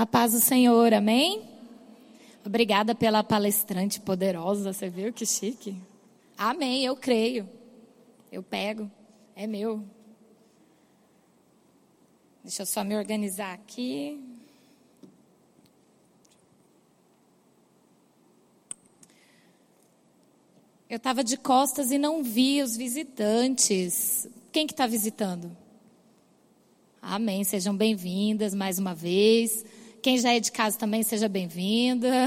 A paz do Senhor, amém? Obrigada pela palestrante poderosa, você viu que chique? Amém, eu creio. Eu pego, é meu. Deixa eu só me organizar aqui. Eu estava de costas e não vi os visitantes. Quem que está visitando? Amém. Sejam bem-vindas mais uma vez. Quem já é de casa também, seja bem-vinda.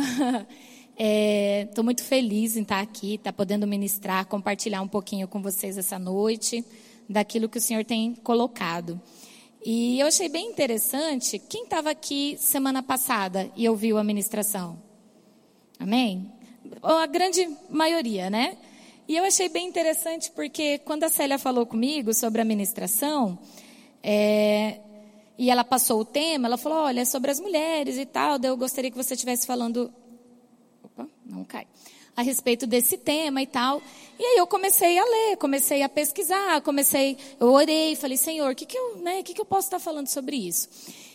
Estou é, muito feliz em estar aqui, estar podendo ministrar, compartilhar um pouquinho com vocês essa noite daquilo que o Senhor tem colocado. E eu achei bem interessante. Quem estava aqui semana passada e ouviu a ministração? Amém? A grande maioria, né? E eu achei bem interessante porque quando a Célia falou comigo sobre a ministração, é, e ela passou o tema, ela falou: olha, é sobre as mulheres e tal. Eu gostaria que você estivesse falando. Opa, não cai. A respeito desse tema e tal. E aí eu comecei a ler, comecei a pesquisar, comecei, eu orei, falei, Senhor, o que, que, eu, né, que, que eu posso estar falando sobre isso?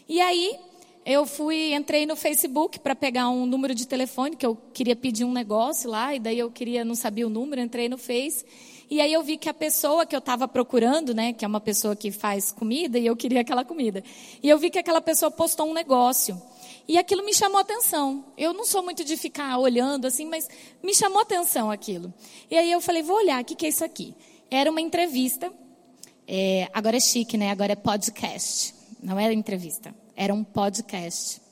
E aí eu fui, entrei no Facebook para pegar um número de telefone, que eu queria pedir um negócio lá, e daí eu queria, não sabia o número, entrei no Face. E aí eu vi que a pessoa que eu estava procurando, né, que é uma pessoa que faz comida, e eu queria aquela comida. E eu vi que aquela pessoa postou um negócio. E aquilo me chamou atenção. Eu não sou muito de ficar olhando assim, mas me chamou atenção aquilo. E aí eu falei, vou olhar, o que, que é isso aqui? Era uma entrevista. É, agora é chique, né? Agora é podcast. Não era entrevista, era um podcast.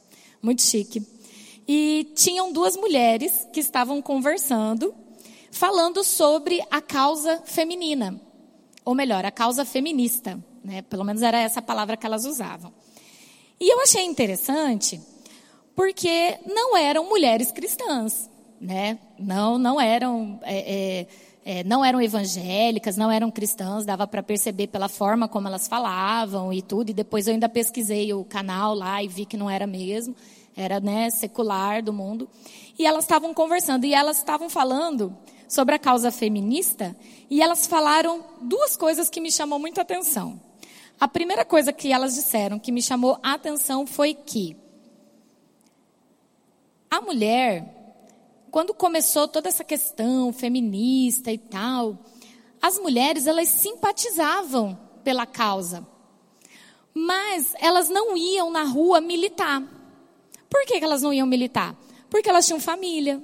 Muito chique. E tinham duas mulheres que estavam conversando falando sobre a causa feminina, ou melhor, a causa feminista, né? Pelo menos era essa palavra que elas usavam. E eu achei interessante porque não eram mulheres cristãs, né? Não, não eram, é, é, é, não eram evangélicas, não eram cristãs. Dava para perceber pela forma como elas falavam e tudo. E depois eu ainda pesquisei o canal lá e vi que não era mesmo, era né, secular do mundo. E elas estavam conversando e elas estavam falando sobre a causa feminista e elas falaram duas coisas que me chamou muito a atenção. A primeira coisa que elas disseram que me chamou a atenção foi que a mulher, quando começou toda essa questão feminista e tal, as mulheres elas simpatizavam pela causa, mas elas não iam na rua militar. Por que elas não iam militar? Porque elas tinham família,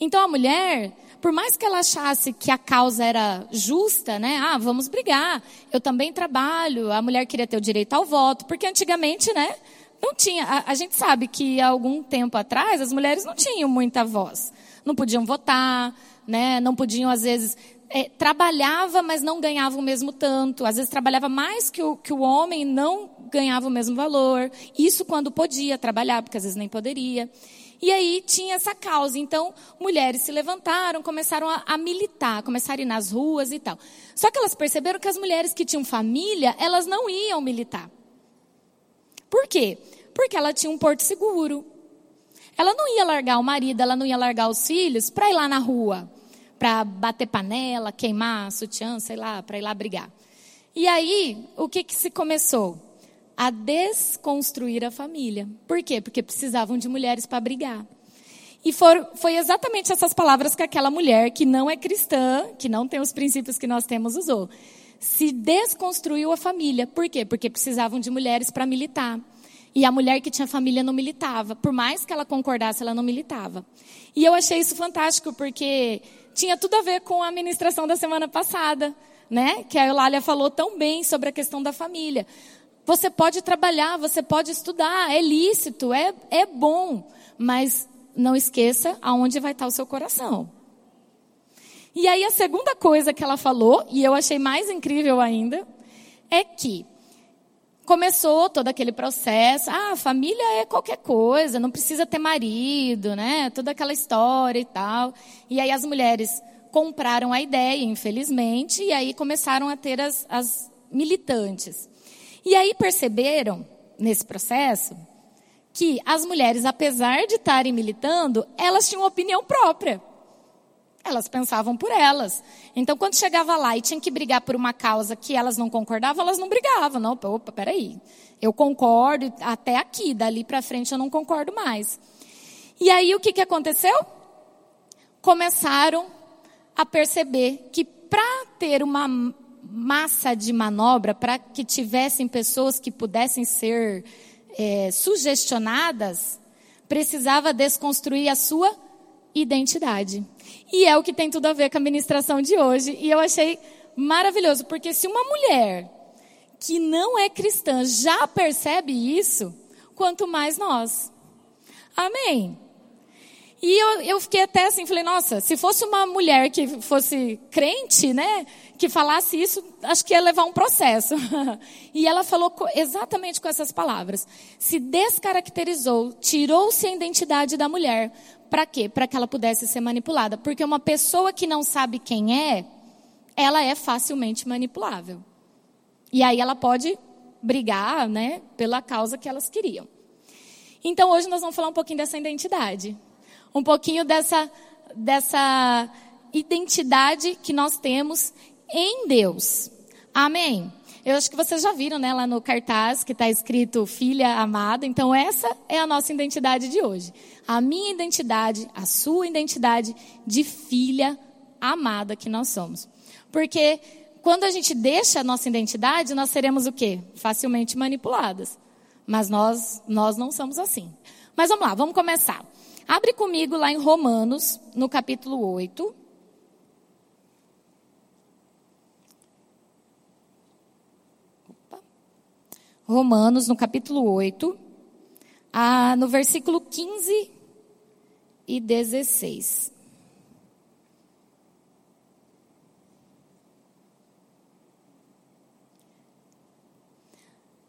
então a mulher, por mais que ela achasse que a causa era justa, né? Ah, vamos brigar. Eu também trabalho. A mulher queria ter o direito ao voto, porque antigamente, né? Não tinha. A, a gente sabe que há algum tempo atrás as mulheres não tinham muita voz. Não podiam votar, né? Não podiam às vezes é, trabalhava, mas não ganhava o mesmo tanto. Às vezes trabalhava mais que o, que o homem, não ganhava o mesmo valor. Isso quando podia trabalhar, porque às vezes nem poderia. E aí tinha essa causa. Então, mulheres se levantaram, começaram a, a, militar, começaram a ir nas ruas e tal. Só que elas perceberam que as mulheres que tinham família, elas não iam militar. Por quê? Porque ela tinha um porto seguro. Ela não ia largar o marido, ela não ia largar os filhos para ir lá na rua, para bater panela, queimar sutiã, sei lá, para ir lá brigar. E aí, o que que se começou? A desconstruir a família. Por quê? Porque precisavam de mulheres para brigar. E for, foi exatamente essas palavras que aquela mulher que não é cristã, que não tem os princípios que nós temos, usou. Se desconstruiu a família. Por quê? Porque precisavam de mulheres para militar. E a mulher que tinha família não militava. Por mais que ela concordasse, ela não militava. E eu achei isso fantástico, porque tinha tudo a ver com a ministração da semana passada, né? Que a Eulália falou tão bem sobre a questão da família. Você pode trabalhar, você pode estudar, é lícito, é, é bom, mas não esqueça aonde vai estar o seu coração. E aí a segunda coisa que ela falou, e eu achei mais incrível ainda, é que começou todo aquele processo, ah, família é qualquer coisa, não precisa ter marido, né? Toda aquela história e tal. E aí as mulheres compraram a ideia, infelizmente, e aí começaram a ter as, as militantes. E aí perceberam, nesse processo, que as mulheres, apesar de estarem militando, elas tinham opinião própria. Elas pensavam por elas. Então, quando chegava lá e tinha que brigar por uma causa que elas não concordavam, elas não brigavam. Não, opa, peraí. Eu concordo até aqui, dali para frente eu não concordo mais. E aí o que, que aconteceu? Começaram a perceber que para ter uma massa de manobra, para que tivessem pessoas que pudessem ser é, sugestionadas, precisava desconstruir a sua identidade. E é o que tem tudo a ver com a ministração de hoje. E eu achei maravilhoso, porque se uma mulher que não é cristã já percebe isso, quanto mais nós. Amém? E eu, eu fiquei até assim, falei, nossa, se fosse uma mulher que fosse crente, né, que falasse isso, acho que ia levar um processo. e ela falou exatamente com essas palavras. Se descaracterizou, tirou-se a identidade da mulher. Para quê? Para que ela pudesse ser manipulada. Porque uma pessoa que não sabe quem é, ela é facilmente manipulável. E aí ela pode brigar, né, pela causa que elas queriam. Então hoje nós vamos falar um pouquinho dessa identidade um pouquinho dessa, dessa identidade que nós temos em Deus. Amém? Eu acho que vocês já viram, né, lá no cartaz que está escrito filha amada. Então essa é a nossa identidade de hoje. A minha identidade, a sua identidade de filha amada que nós somos. Porque quando a gente deixa a nossa identidade, nós seremos o quê? Facilmente manipuladas. Mas nós, nós não somos assim. Mas vamos lá, vamos começar. Abre comigo lá em Romanos, no capítulo 8. Opa. Romanos, no capítulo 8, ah, no versículo 15 e 16.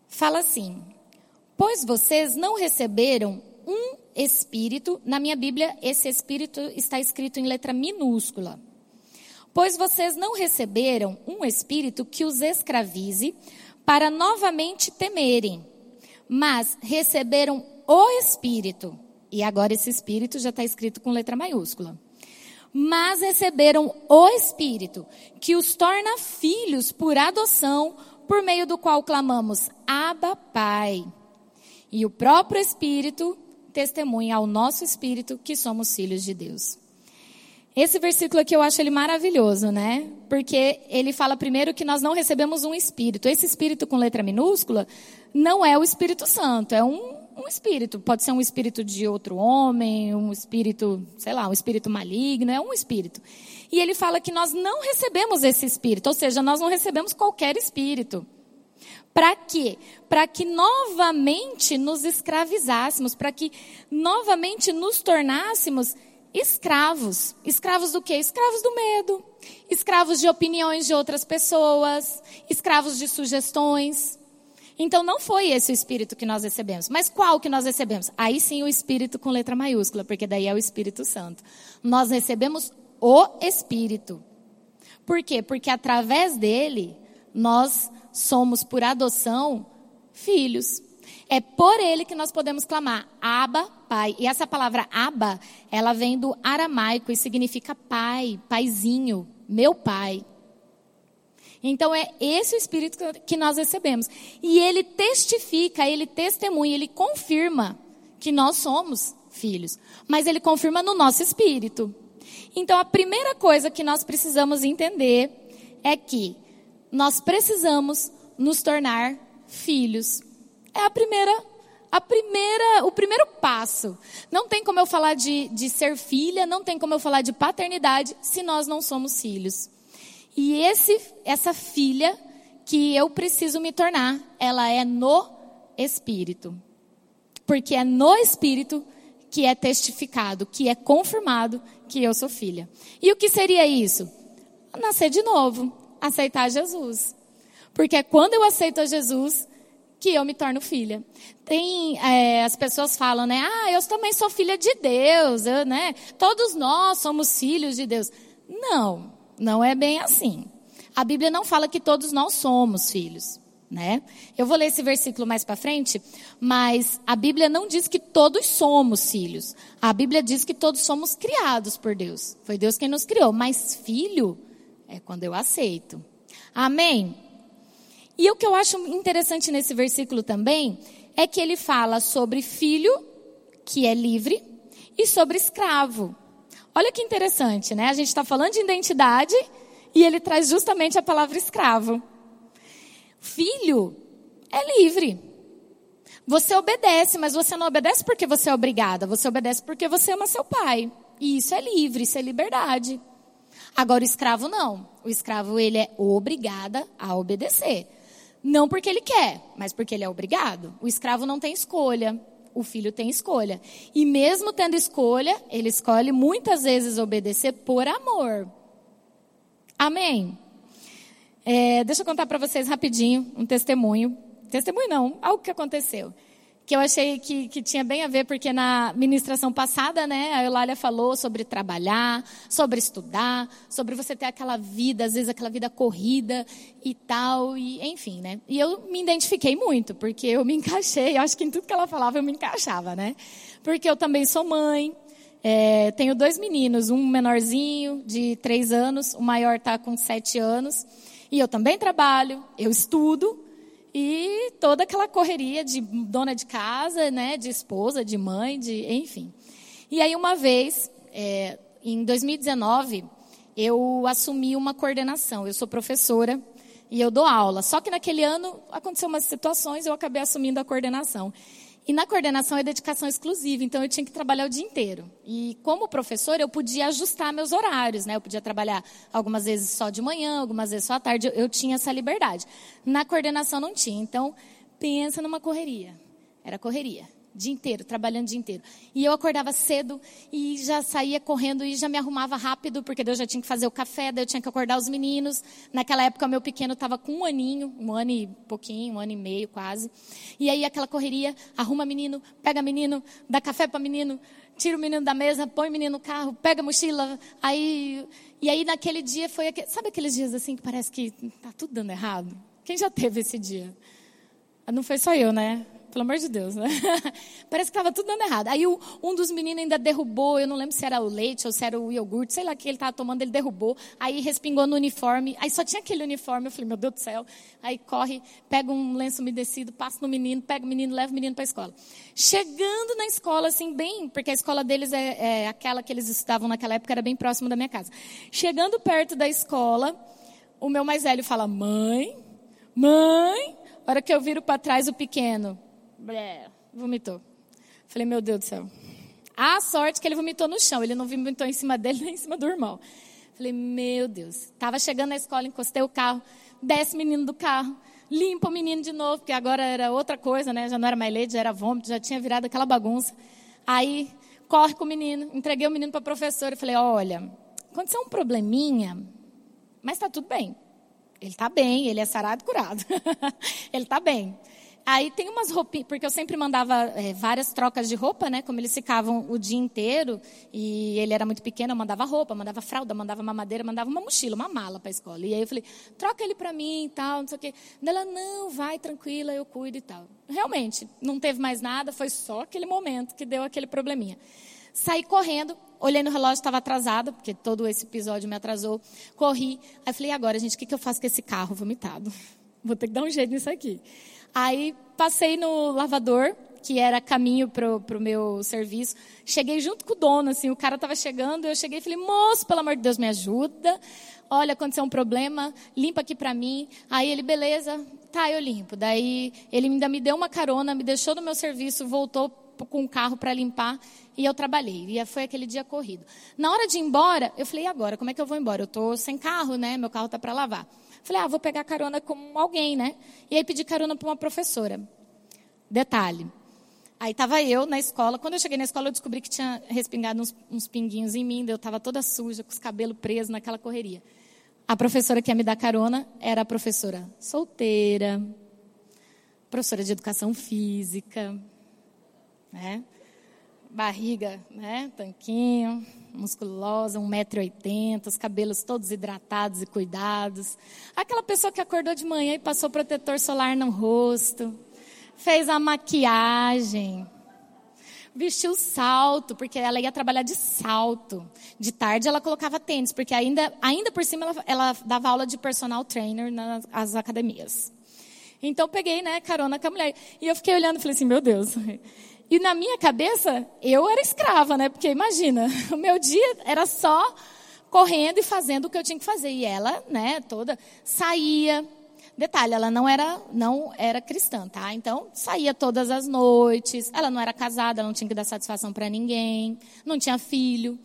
Fala assim: Pois vocês não receberam um espírito. Na minha Bíblia, esse espírito está escrito em letra minúscula. Pois vocês não receberam um espírito que os escravize para novamente temerem, mas receberam o espírito. E agora esse espírito já está escrito com letra maiúscula. Mas receberam o espírito que os torna filhos por adoção, por meio do qual clamamos: Abba, Pai. E o próprio espírito testemunha ao nosso espírito que somos filhos de Deus. Esse versículo aqui eu acho ele maravilhoso, né? Porque ele fala primeiro que nós não recebemos um espírito. Esse espírito com letra minúscula não é o Espírito Santo, é um, um espírito. Pode ser um espírito de outro homem, um espírito, sei lá, um espírito maligno, é um espírito. E ele fala que nós não recebemos esse espírito, ou seja, nós não recebemos qualquer espírito. Para quê? Para que novamente nos escravizássemos, para que novamente nos tornássemos escravos. Escravos do quê? Escravos do medo. Escravos de opiniões de outras pessoas. Escravos de sugestões. Então não foi esse o espírito que nós recebemos. Mas qual que nós recebemos? Aí sim o espírito com letra maiúscula, porque daí é o Espírito Santo. Nós recebemos o espírito. Por quê? Porque através dele nós somos, por adoção, filhos. É por ele que nós podemos clamar, Abba, Pai. E essa palavra Abba, ela vem do aramaico e significa pai, paizinho, meu pai. Então é esse o espírito que nós recebemos. E ele testifica, ele testemunha, ele confirma que nós somos filhos. Mas ele confirma no nosso espírito. Então a primeira coisa que nós precisamos entender é que nós precisamos nos tornar filhos. É a primeira, a primeira, o primeiro passo. Não tem como eu falar de, de ser filha, não tem como eu falar de paternidade se nós não somos filhos. E esse, essa filha que eu preciso me tornar, ela é no Espírito. Porque é no Espírito que é testificado, que é confirmado que eu sou filha. E o que seria isso? Nascer de novo aceitar Jesus. Porque é quando eu aceito a Jesus que eu me torno filha. Tem, é, as pessoas falam, né? Ah, eu também sou filha de Deus, eu, né? Todos nós somos filhos de Deus. Não, não é bem assim. A Bíblia não fala que todos nós somos filhos. né? Eu vou ler esse versículo mais para frente, mas a Bíblia não diz que todos somos filhos. A Bíblia diz que todos somos criados por Deus. Foi Deus quem nos criou, mas filho é quando eu aceito. Amém. E o que eu acho interessante nesse versículo também é que ele fala sobre filho que é livre e sobre escravo. Olha que interessante, né? A gente está falando de identidade e ele traz justamente a palavra escravo. Filho é livre. Você obedece, mas você não obedece porque você é obrigada. Você obedece porque você ama seu pai. E isso é livre, isso é liberdade. Agora o escravo não. O escravo ele é obrigada a obedecer. Não porque ele quer, mas porque ele é obrigado. O escravo não tem escolha. O filho tem escolha. E mesmo tendo escolha, ele escolhe muitas vezes obedecer por amor. Amém. É, deixa eu contar para vocês rapidinho um testemunho. Testemunho não, algo que aconteceu. Que eu achei que, que tinha bem a ver, porque na ministração passada, né, a Eulália falou sobre trabalhar, sobre estudar, sobre você ter aquela vida, às vezes aquela vida corrida e tal, e enfim, né. E eu me identifiquei muito, porque eu me encaixei, eu acho que em tudo que ela falava eu me encaixava, né. Porque eu também sou mãe, é, tenho dois meninos, um menorzinho de três anos, o maior está com sete anos. E eu também trabalho, eu estudo e toda aquela correria de dona de casa, né, de esposa, de mãe, de enfim. E aí uma vez, é, em 2019, eu assumi uma coordenação. Eu sou professora e eu dou aula. Só que naquele ano aconteceu umas situações, eu acabei assumindo a coordenação. E na coordenação é dedicação exclusiva, então eu tinha que trabalhar o dia inteiro. E como professora, eu podia ajustar meus horários, né? Eu podia trabalhar algumas vezes só de manhã, algumas vezes só à tarde, eu, eu tinha essa liberdade. Na coordenação não tinha. Então, pensa numa correria. Era correria dia inteiro, trabalhando o dia inteiro. E eu acordava cedo e já saía correndo e já me arrumava rápido, porque eu já tinha que fazer o café, daí eu tinha que acordar os meninos. Naquela época, meu pequeno estava com um aninho, um ano e pouquinho, um ano e meio quase. E aí aquela correria, arruma menino, pega menino, dá café para menino, tira o menino da mesa, põe o menino no carro, pega a mochila. Aí, e aí naquele dia foi, sabe aqueles dias assim que parece que tá tudo dando errado? Quem já teve esse dia? Não foi só eu, né? Pelo amor de Deus, né? Parece que estava tudo dando errado. Aí o, um dos meninos ainda derrubou, eu não lembro se era o leite ou se era o iogurte, sei lá que ele estava tomando, ele derrubou. Aí respingou no uniforme, aí só tinha aquele uniforme. Eu falei, meu Deus do céu. Aí corre, pega um lenço umedecido, passa no menino, pega o menino, leva o menino para a escola. Chegando na escola, assim, bem, porque a escola deles é, é aquela que eles estudavam naquela época, era bem próximo da minha casa. Chegando perto da escola, o meu mais velho fala, mãe, mãe. A hora que eu viro para trás, o pequeno, blé, vomitou. Falei, meu Deus do céu. A sorte que ele vomitou no chão, ele não vomitou em cima dele nem em cima do irmão. Falei, meu Deus. Estava chegando na escola, encostei o carro, desce o menino do carro, limpa o menino de novo, porque agora era outra coisa, né? Já não era mais leite, já era vômito, já tinha virado aquela bagunça. Aí, corre com o menino, entreguei o menino para a professora e falei, olha, aconteceu um probleminha, mas está tudo bem. Ele está bem, ele é sarado e curado. ele está bem. Aí tem umas roupinhas, porque eu sempre mandava é, várias trocas de roupa, né? Como eles ficavam o dia inteiro e ele era muito pequeno, eu mandava roupa, mandava fralda, mandava mamadeira, mandava uma mochila, uma mala para a escola. E aí eu falei, troca ele para mim e tal, não sei o quê. Ela, não, vai tranquila, eu cuido e tal. Realmente, não teve mais nada, foi só aquele momento que deu aquele probleminha. Saí correndo, olhei no relógio, estava atrasada, porque todo esse episódio me atrasou. Corri, aí falei, agora, gente, o que, que eu faço com esse carro vomitado? Vou ter que dar um jeito nisso aqui. Aí passei no lavador, que era caminho pro, pro meu serviço. Cheguei junto com o dono, assim, o cara estava chegando, eu cheguei e falei, moço, pelo amor de Deus, me ajuda. Olha, aconteceu um problema, limpa aqui para mim. Aí ele, beleza, tá, eu limpo. Daí ele ainda me deu uma carona, me deixou no meu serviço, voltou com o carro para limpar e eu trabalhei. E foi aquele dia corrido. Na hora de ir embora, eu falei, e agora, como é que eu vou embora? Eu estou sem carro, né? Meu carro está para lavar. Falei, ah, vou pegar carona com alguém, né? E aí pedi carona para uma professora. Detalhe. Aí estava eu na escola. Quando eu cheguei na escola, eu descobri que tinha respingado uns, uns pinguinhos em mim. Eu estava toda suja, com os cabelos presos naquela correria. A professora que ia me dar carona era a professora solteira, professora de educação física, né? barriga, né? Tanquinho, musculosa, 1,80m, os cabelos todos hidratados e cuidados. Aquela pessoa que acordou de manhã e passou protetor solar no rosto, fez a maquiagem, vestiu salto, porque ela ia trabalhar de salto. De tarde ela colocava tênis, porque ainda, ainda por cima ela, ela dava aula de personal trainer nas academias. Então peguei, né, carona com a mulher. E eu fiquei olhando e falei assim, meu Deus. E na minha cabeça, eu era escrava, né? Porque imagina, o meu dia era só correndo e fazendo o que eu tinha que fazer. E ela, né, toda saía. Detalhe, ela não era não era cristã, tá? Então, saía todas as noites. Ela não era casada, ela não tinha que dar satisfação para ninguém, não tinha filho.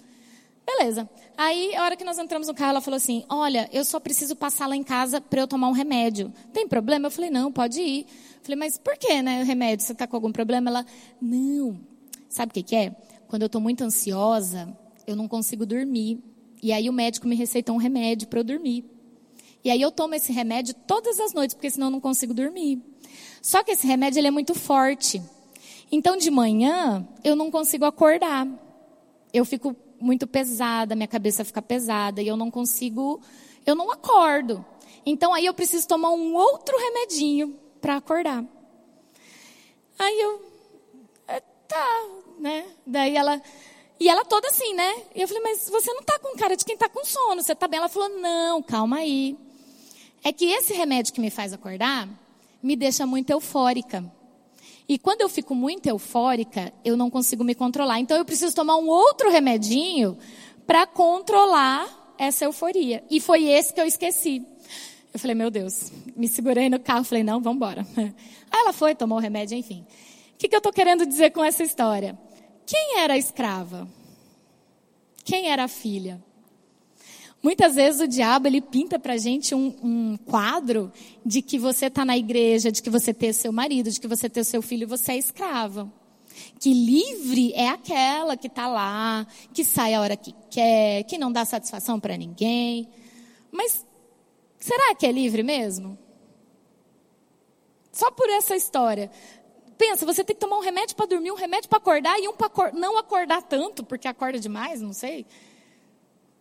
Beleza. Aí, a hora que nós entramos no carro, ela falou assim: Olha, eu só preciso passar lá em casa para eu tomar um remédio. Tem problema? Eu falei: Não, pode ir. Falei: Mas por que, né? Remédio? Você está com algum problema? Ela: Não. Sabe o que, que é? Quando eu estou muito ansiosa, eu não consigo dormir. E aí o médico me receitou um remédio para eu dormir. E aí eu tomo esse remédio todas as noites, porque senão eu não consigo dormir. Só que esse remédio ele é muito forte. Então de manhã eu não consigo acordar. Eu fico muito pesada, minha cabeça fica pesada e eu não consigo, eu não acordo. Então aí eu preciso tomar um outro remedinho para acordar. Aí eu, é, tá, né? Daí ela, e ela toda assim, né? E eu falei, mas você não tá com cara de quem tá com sono, você tá bem? Ela falou, não, calma aí. É que esse remédio que me faz acordar me deixa muito eufórica. E quando eu fico muito eufórica, eu não consigo me controlar. Então eu preciso tomar um outro remedinho para controlar essa euforia. E foi esse que eu esqueci. Eu falei, meu Deus, me segurei no carro, falei, não, vamos embora. Aí ela foi, tomou o remédio, enfim. O que, que eu estou querendo dizer com essa história? Quem era a escrava? Quem era a filha? Muitas vezes o diabo ele pinta para gente um, um, quadro de que você está na igreja, de que você tem seu marido, de que você tem seu filho, e você é escrava. Que livre é aquela que está lá, que sai a hora que quer, que não dá satisfação para ninguém. Mas será que é livre mesmo? Só por essa história. Pensa, você tem que tomar um remédio para dormir, um remédio para acordar e um para não acordar tanto, porque acorda demais, não sei.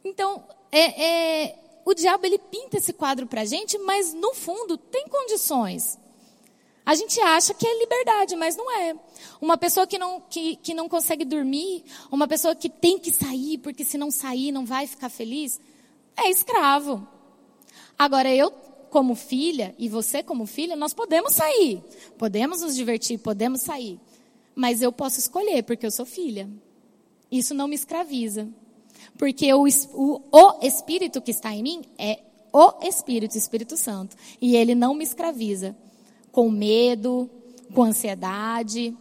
Então, é, é, o diabo ele pinta esse quadro para a gente, mas no fundo tem condições. A gente acha que é liberdade, mas não é. Uma pessoa que não, que, que não consegue dormir, uma pessoa que tem que sair, porque se não sair não vai ficar feliz, é escravo. Agora, eu, como filha, e você, como filha, nós podemos sair. Podemos nos divertir, podemos sair. Mas eu posso escolher, porque eu sou filha. Isso não me escraviza. Porque o, o, o Espírito que está em mim é o Espírito, Espírito Santo. E ele não me escraviza com medo, com ansiedade.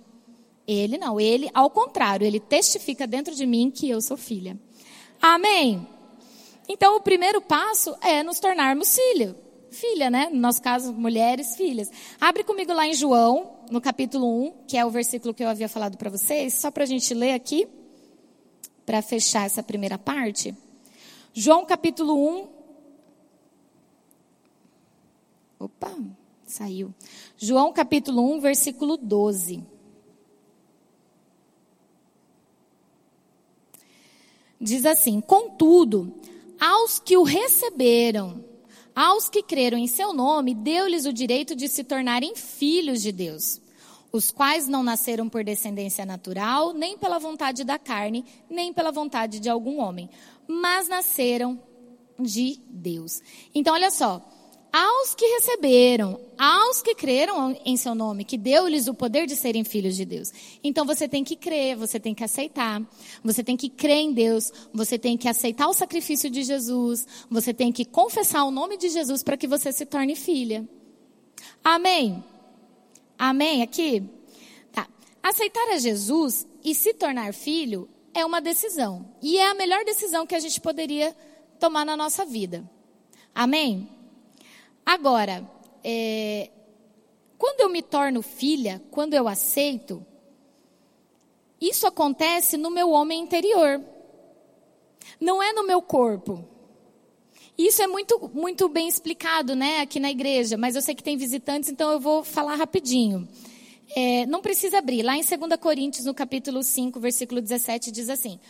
Ele não, ele, ao contrário, ele testifica dentro de mim que eu sou filha. Amém? Então, o primeiro passo é nos tornarmos filho. Filha, né? No nosso caso, mulheres, filhas. Abre comigo lá em João, no capítulo 1, que é o versículo que eu havia falado para vocês, só para a gente ler aqui para fechar essa primeira parte. João capítulo 1. Opa, saiu. João capítulo 1, versículo 12. Diz assim: Contudo, aos que o receberam, aos que creram em seu nome, deu-lhes o direito de se tornarem filhos de Deus os quais não nasceram por descendência natural, nem pela vontade da carne, nem pela vontade de algum homem, mas nasceram de Deus. Então, olha só. Aos que receberam, aos que creram em seu nome, que deu-lhes o poder de serem filhos de Deus. Então você tem que crer, você tem que aceitar, você tem que crer em Deus, você tem que aceitar o sacrifício de Jesus, você tem que confessar o nome de Jesus para que você se torne filha. Amém? Amém? Aqui? Tá. Aceitar a Jesus e se tornar filho é uma decisão. E é a melhor decisão que a gente poderia tomar na nossa vida. Amém? Agora, é, quando eu me torno filha, quando eu aceito, isso acontece no meu homem interior. Não é no meu corpo. Isso é muito, muito bem explicado, né, aqui na igreja, mas eu sei que tem visitantes, então eu vou falar rapidinho. é, não precisa abrir. Lá em 2 Coríntios, no capítulo 5, versículo 17, diz assim: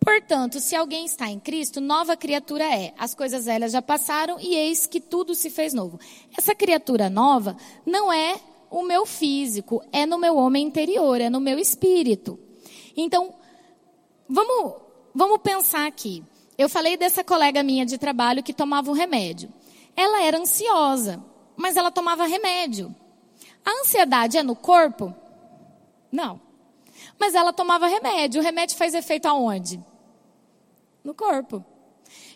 Portanto, se alguém está em Cristo, nova criatura é. As coisas velhas já passaram e eis que tudo se fez novo. Essa criatura nova não é o meu físico, é no meu homem interior, é no meu espírito. Então, vamos, vamos pensar aqui. Eu falei dessa colega minha de trabalho que tomava um remédio. Ela era ansiosa, mas ela tomava remédio. A ansiedade é no corpo? Não. Mas ela tomava remédio. O remédio faz efeito aonde? No corpo.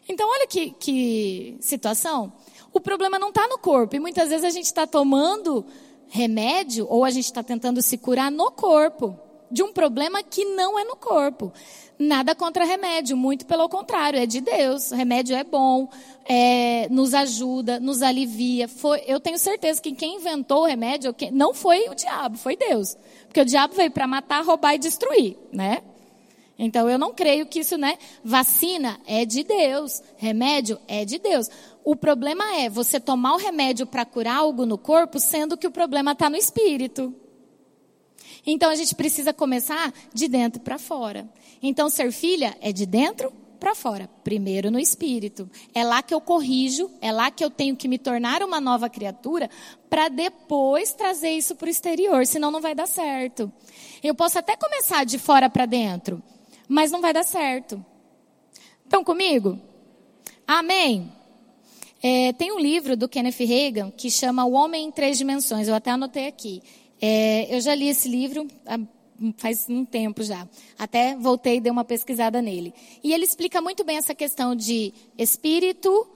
Então, olha que, que situação. O problema não está no corpo. E muitas vezes a gente está tomando remédio ou a gente está tentando se curar no corpo de um problema que não é no corpo. Nada contra remédio, muito pelo contrário, é de Deus. O remédio é bom, é, nos ajuda, nos alivia. Foi, eu tenho certeza que quem inventou o remédio não foi o diabo, foi Deus. Porque o diabo veio para matar, roubar e destruir, né? Então eu não creio que isso, né? Vacina é de Deus, remédio é de Deus. O problema é você tomar o remédio para curar algo no corpo, sendo que o problema está no espírito. Então a gente precisa começar de dentro para fora. Então ser filha é de dentro para fora, primeiro no espírito. É lá que eu corrijo, é lá que eu tenho que me tornar uma nova criatura para depois trazer isso para o exterior, senão não vai dar certo. Eu posso até começar de fora para dentro, mas não vai dar certo. Estão comigo? Amém. É, tem um livro do Kenneth Reagan que chama O Homem em Três Dimensões. Eu até anotei aqui. É, eu já li esse livro há, faz um tempo já. Até voltei e dei uma pesquisada nele. E ele explica muito bem essa questão de espírito,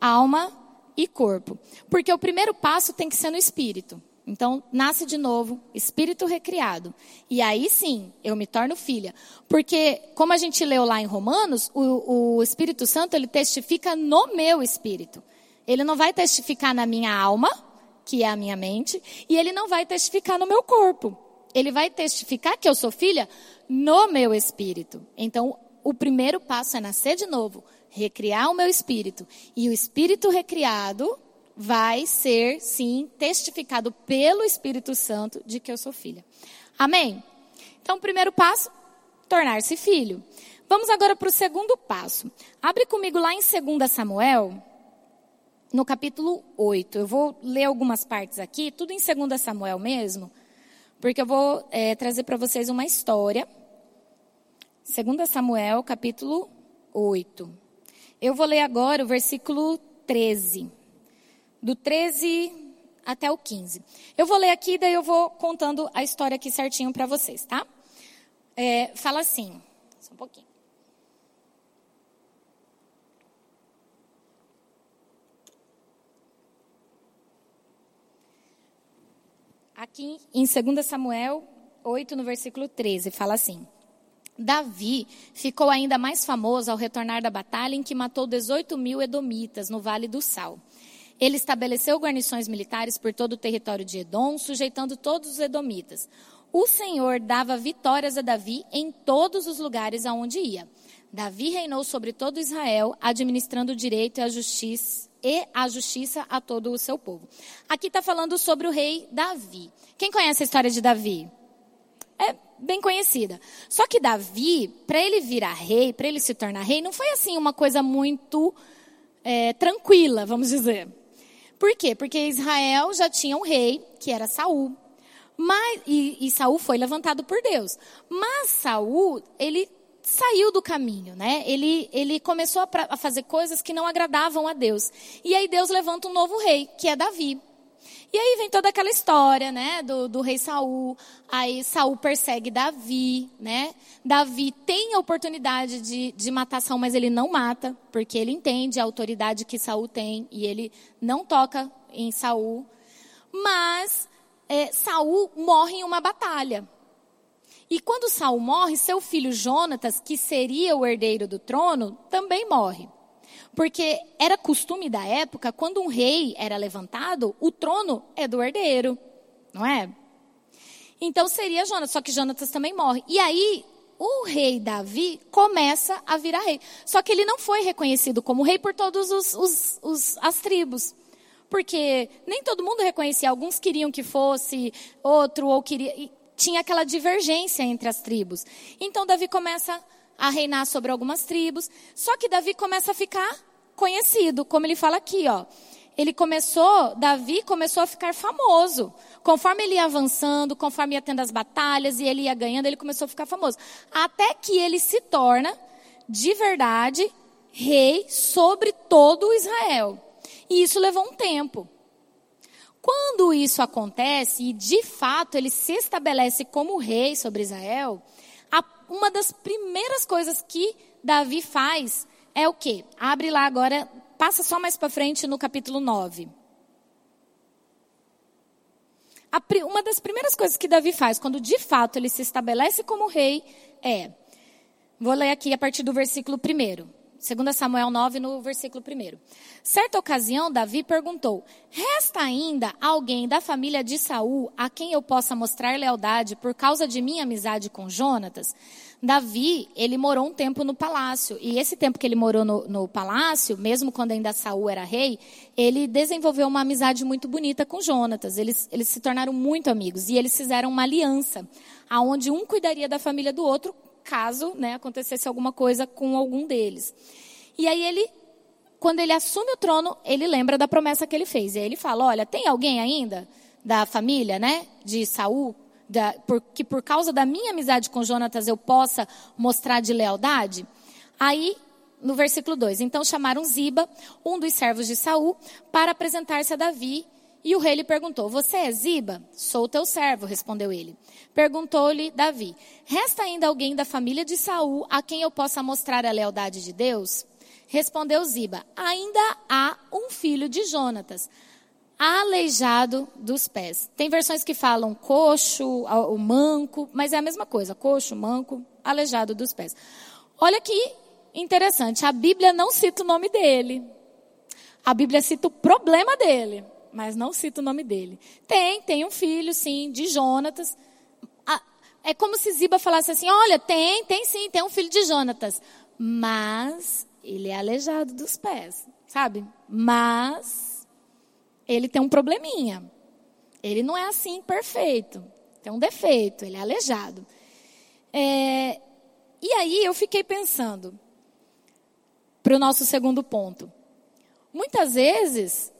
alma e corpo. Porque o primeiro passo tem que ser no espírito. Então, nasce de novo, espírito recriado. E aí sim, eu me torno filha. Porque, como a gente leu lá em Romanos, o, o Espírito Santo, ele testifica no meu espírito. Ele não vai testificar na minha alma, que é a minha mente, e ele não vai testificar no meu corpo. Ele vai testificar que eu sou filha no meu espírito. Então, o primeiro passo é nascer de novo, recriar o meu espírito. E o espírito recriado vai ser, sim, testificado pelo Espírito Santo de que eu sou filha. Amém? Então, o primeiro passo, tornar-se filho. Vamos agora para o segundo passo. Abre comigo lá em 2 Samuel, no capítulo 8. Eu vou ler algumas partes aqui, tudo em 2 Samuel mesmo, porque eu vou é, trazer para vocês uma história. 2 Samuel, capítulo 8. Eu vou ler agora o versículo 13. Do 13 até o 15. Eu vou ler aqui, daí eu vou contando a história aqui certinho para vocês, tá? É, fala assim, só um pouquinho. Aqui em 2 Samuel 8, no versículo 13, fala assim: Davi ficou ainda mais famoso ao retornar da batalha em que matou 18 mil edomitas no Vale do Sal. Ele estabeleceu guarnições militares por todo o território de Edom, sujeitando todos os edomitas. O Senhor dava vitórias a Davi em todos os lugares aonde ia. Davi reinou sobre todo Israel, administrando o direito e a justiça e a justiça a todo o seu povo. Aqui está falando sobre o rei Davi. Quem conhece a história de Davi? É bem conhecida. Só que Davi, para ele virar rei, para ele se tornar rei, não foi assim uma coisa muito é, tranquila, vamos dizer. Por quê? Porque Israel já tinha um rei, que era Saul. Mas, e, e Saul foi levantado por Deus. Mas Saul, ele saiu do caminho, né? Ele, ele começou a, a fazer coisas que não agradavam a Deus. E aí Deus levanta um novo rei, que é Davi. E aí vem toda aquela história, né, do, do, rei Saul. Aí Saul persegue Davi, né? Davi tem a oportunidade de, de matar Saul, mas ele não mata, porque ele entende a autoridade que Saul tem e ele não toca em Saul. Mas é, Saul morre em uma batalha. E quando Saul morre, seu filho Jonatas, que seria o herdeiro do trono, também morre. Porque era costume da época, quando um rei era levantado, o trono é do herdeiro, não é? Então seria Jonatas, só que Jonatas também morre. E aí o rei Davi começa a virar rei. Só que ele não foi reconhecido como rei por todas as tribos. porque nem todo mundo reconhecia. Alguns queriam que fosse outro, ou queria. Tinha aquela divergência entre as tribos. Então Davi começa a reinar sobre algumas tribos. Só que Davi começa a ficar conhecido, como ele fala aqui, ó. Ele começou, Davi começou a ficar famoso. Conforme ele ia avançando, conforme ia tendo as batalhas e ele ia ganhando, ele começou a ficar famoso. Até que ele se torna, de verdade, rei sobre todo Israel. E isso levou um tempo. Quando isso acontece e de fato ele se estabelece como rei sobre Israel, uma das primeiras coisas que Davi faz é o quê? Abre lá agora, passa só mais para frente no capítulo 9. uma das primeiras coisas que Davi faz, quando de fato ele se estabelece como rei, é. Vou ler aqui a partir do versículo 1. 2 Samuel 9, no versículo 1. Certa ocasião, Davi perguntou: Resta ainda alguém da família de Saul a quem eu possa mostrar lealdade por causa de minha amizade com Jonatas? Davi, ele morou um tempo no palácio. E esse tempo que ele morou no, no palácio, mesmo quando ainda Saul era rei, ele desenvolveu uma amizade muito bonita com Jonatas. Eles, eles se tornaram muito amigos. E eles fizeram uma aliança, aonde um cuidaria da família do outro, caso né, acontecesse alguma coisa com algum deles. E aí ele, quando ele assume o trono, ele lembra da promessa que ele fez. E aí ele fala: olha, tem alguém ainda da família, né, de Saul, da, por, que por causa da minha amizade com Jonatas eu possa mostrar de lealdade? Aí no versículo 2. Então chamaram Ziba, um dos servos de Saul, para apresentar-se a Davi e o rei lhe perguntou: Você é Ziba? Sou teu servo, respondeu ele. Perguntou-lhe Davi: Resta ainda alguém da família de Saul a quem eu possa mostrar a lealdade de Deus? Respondeu Ziba: Ainda há um filho de Jonatas, aleijado dos pés. Tem versões que falam coxo, o manco, mas é a mesma coisa: coxo, manco, aleijado dos pés. Olha que interessante, a Bíblia não cita o nome dele. A Bíblia cita o problema dele mas não cita o nome dele. Tem, tem um filho, sim, de Jonatas. É como se Ziba falasse assim: olha, tem, tem sim, tem um filho de Jonatas. Mas ele é aleijado dos pés, sabe? Mas ele tem um probleminha. Ele não é assim perfeito. Tem um defeito, ele é aleijado. É, e aí eu fiquei pensando, para o nosso segundo ponto. Muitas vezes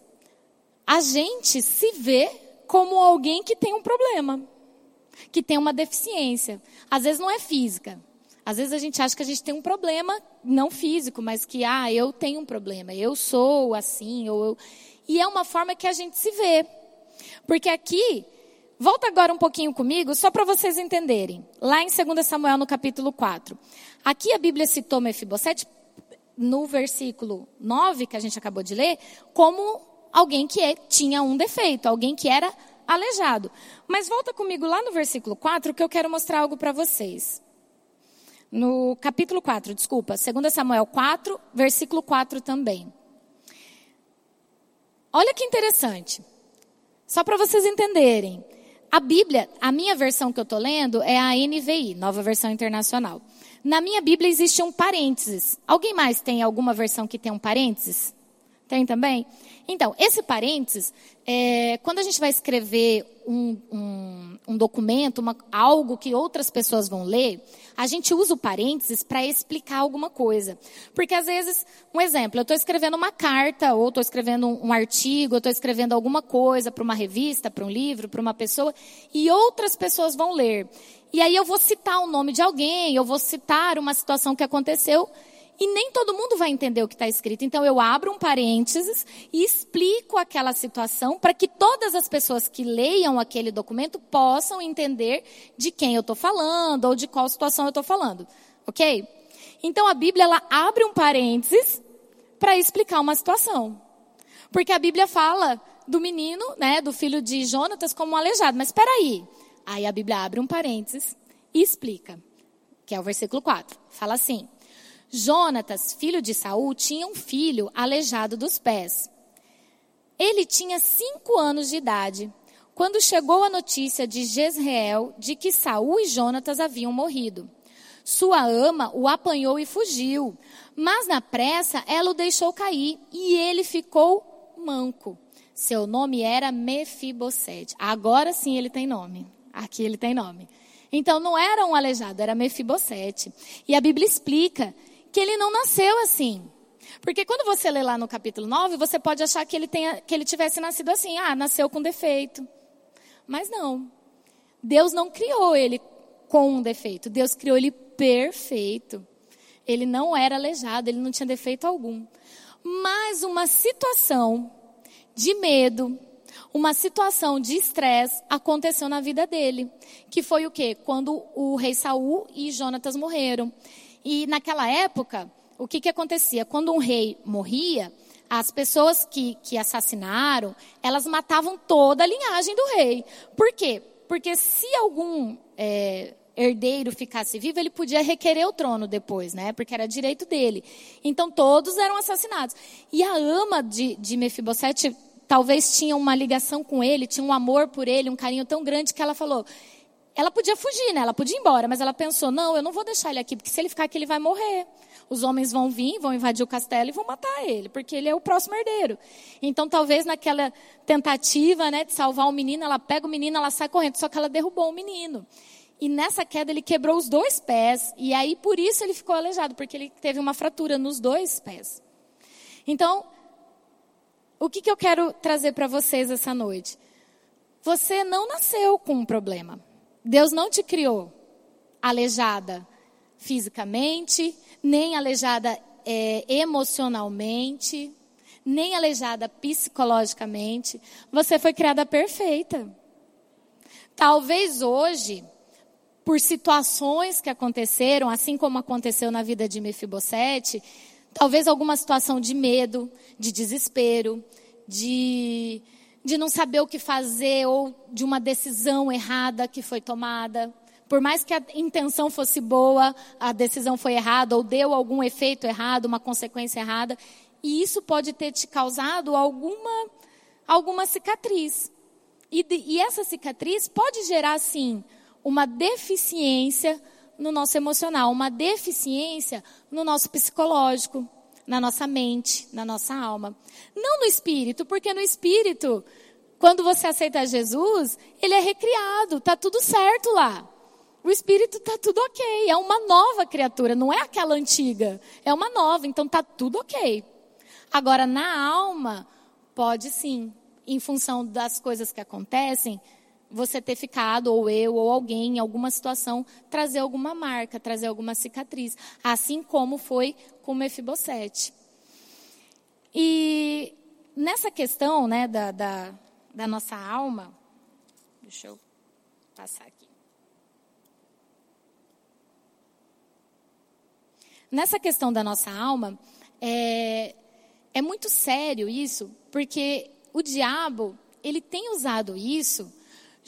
a gente se vê como alguém que tem um problema, que tem uma deficiência. Às vezes não é física. Às vezes a gente acha que a gente tem um problema não físico, mas que ah, eu tenho um problema, eu sou assim, ou eu... e é uma forma que a gente se vê. Porque aqui, volta agora um pouquinho comigo, só para vocês entenderem. Lá em 2 Samuel, no capítulo 4. Aqui a Bíblia citou Mefibosete no versículo 9, que a gente acabou de ler, como alguém que é, tinha um defeito, alguém que era aleijado. Mas volta comigo lá no versículo 4 que eu quero mostrar algo para vocês. No capítulo 4, desculpa, 2 Samuel 4, versículo 4 também. Olha que interessante. Só para vocês entenderem. A Bíblia, a minha versão que eu estou lendo é a NVI, Nova Versão Internacional. Na minha Bíblia existe um parênteses. Alguém mais tem alguma versão que tem um parênteses? Tem também? Então, esse parênteses, é, quando a gente vai escrever um, um, um documento, uma, algo que outras pessoas vão ler, a gente usa o parênteses para explicar alguma coisa. Porque às vezes, um exemplo, eu estou escrevendo uma carta, ou estou escrevendo um, um artigo, ou estou escrevendo alguma coisa para uma revista, para um livro, para uma pessoa, e outras pessoas vão ler. E aí eu vou citar o nome de alguém, eu vou citar uma situação que aconteceu, e nem todo mundo vai entender o que está escrito. Então eu abro um parênteses e explico aquela situação para que todas as pessoas que leiam aquele documento possam entender de quem eu estou falando ou de qual situação eu estou falando. Ok? Então a Bíblia ela abre um parênteses para explicar uma situação. Porque a Bíblia fala do menino, né, do filho de Jonatas como um aleijado. Mas espera aí. Aí a Bíblia abre um parênteses e explica, que é o versículo 4. Fala assim: Jonatas, filho de Saul, tinha um filho aleijado dos pés. Ele tinha cinco anos de idade quando chegou a notícia de Jezreel de que Saul e Jonatas haviam morrido. Sua ama o apanhou e fugiu, mas na pressa ela o deixou cair e ele ficou manco, Seu nome era Mefibosete. Agora sim ele tem nome. Aqui ele tem nome. Então não era um aleijado, era Mefibosete. E a Bíblia explica que ele não nasceu assim. Porque quando você lê lá no capítulo 9, você pode achar que ele, tenha, que ele tivesse nascido assim. Ah, nasceu com defeito. Mas não. Deus não criou ele com um defeito. Deus criou ele perfeito. Ele não era aleijado, ele não tinha defeito algum. Mas uma situação de medo, uma situação de estresse aconteceu na vida dele, que foi o quê? Quando o rei Saul e Jonatas morreram. E naquela época, o que que acontecia? Quando um rei morria, as pessoas que, que assassinaram, elas matavam toda a linhagem do rei. Por quê? Porque se algum é, herdeiro ficasse vivo, ele podia requerer o trono depois, né? Porque era direito dele. Então todos eram assassinados. E a ama de, de Mefibosete talvez tinha uma ligação com ele, tinha um amor por ele, um carinho tão grande que ela falou. Ela podia fugir, né? Ela podia ir embora, mas ela pensou: não, eu não vou deixar ele aqui, porque se ele ficar aqui, ele vai morrer. Os homens vão vir, vão invadir o castelo e vão matar ele, porque ele é o próximo herdeiro. Então, talvez naquela tentativa né, de salvar o menino, ela pega o menino, ela sai correndo, só que ela derrubou o menino. E nessa queda ele quebrou os dois pés, e aí por isso ele ficou aleijado, porque ele teve uma fratura nos dois pés. Então, o que, que eu quero trazer para vocês essa noite? Você não nasceu com um problema. Deus não te criou aleijada fisicamente, nem aleijada é, emocionalmente, nem aleijada psicologicamente. Você foi criada perfeita. Talvez hoje, por situações que aconteceram, assim como aconteceu na vida de Mefibosete, Talvez alguma situação de medo, de desespero, de, de não saber o que fazer ou de uma decisão errada que foi tomada. Por mais que a intenção fosse boa, a decisão foi errada ou deu algum efeito errado, uma consequência errada. E isso pode ter te causado alguma, alguma cicatriz. E, e essa cicatriz pode gerar, sim, uma deficiência no nosso emocional, uma deficiência no nosso psicológico, na nossa mente, na nossa alma. Não no espírito, porque no espírito, quando você aceita Jesus, ele é recriado, tá tudo certo lá. O espírito tá tudo ok, é uma nova criatura, não é aquela antiga, é uma nova, então tá tudo ok. Agora na alma, pode sim, em função das coisas que acontecem, você ter ficado, ou eu, ou alguém, em alguma situação, trazer alguma marca, trazer alguma cicatriz. Assim como foi com Mefibosete. E nessa questão né, da, da, da nossa alma, deixa eu passar aqui. Nessa questão da nossa alma, é, é muito sério isso, porque o diabo, ele tem usado isso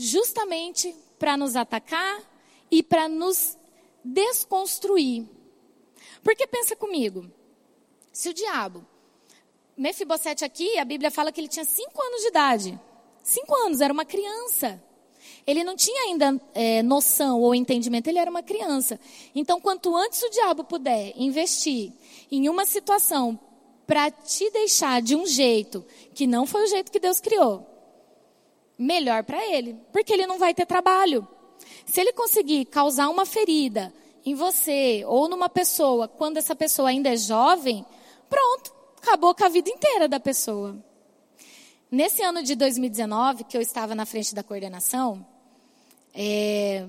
justamente para nos atacar e para nos desconstruir. Porque pensa comigo, se o diabo, Mefibosete aqui, a Bíblia fala que ele tinha cinco anos de idade. Cinco anos, era uma criança. Ele não tinha ainda é, noção ou entendimento, ele era uma criança. Então, quanto antes o diabo puder investir em uma situação para te deixar de um jeito que não foi o jeito que Deus criou, melhor para ele, porque ele não vai ter trabalho. Se ele conseguir causar uma ferida em você ou numa pessoa, quando essa pessoa ainda é jovem, pronto, acabou com a vida inteira da pessoa. Nesse ano de 2019, que eu estava na frente da coordenação, é,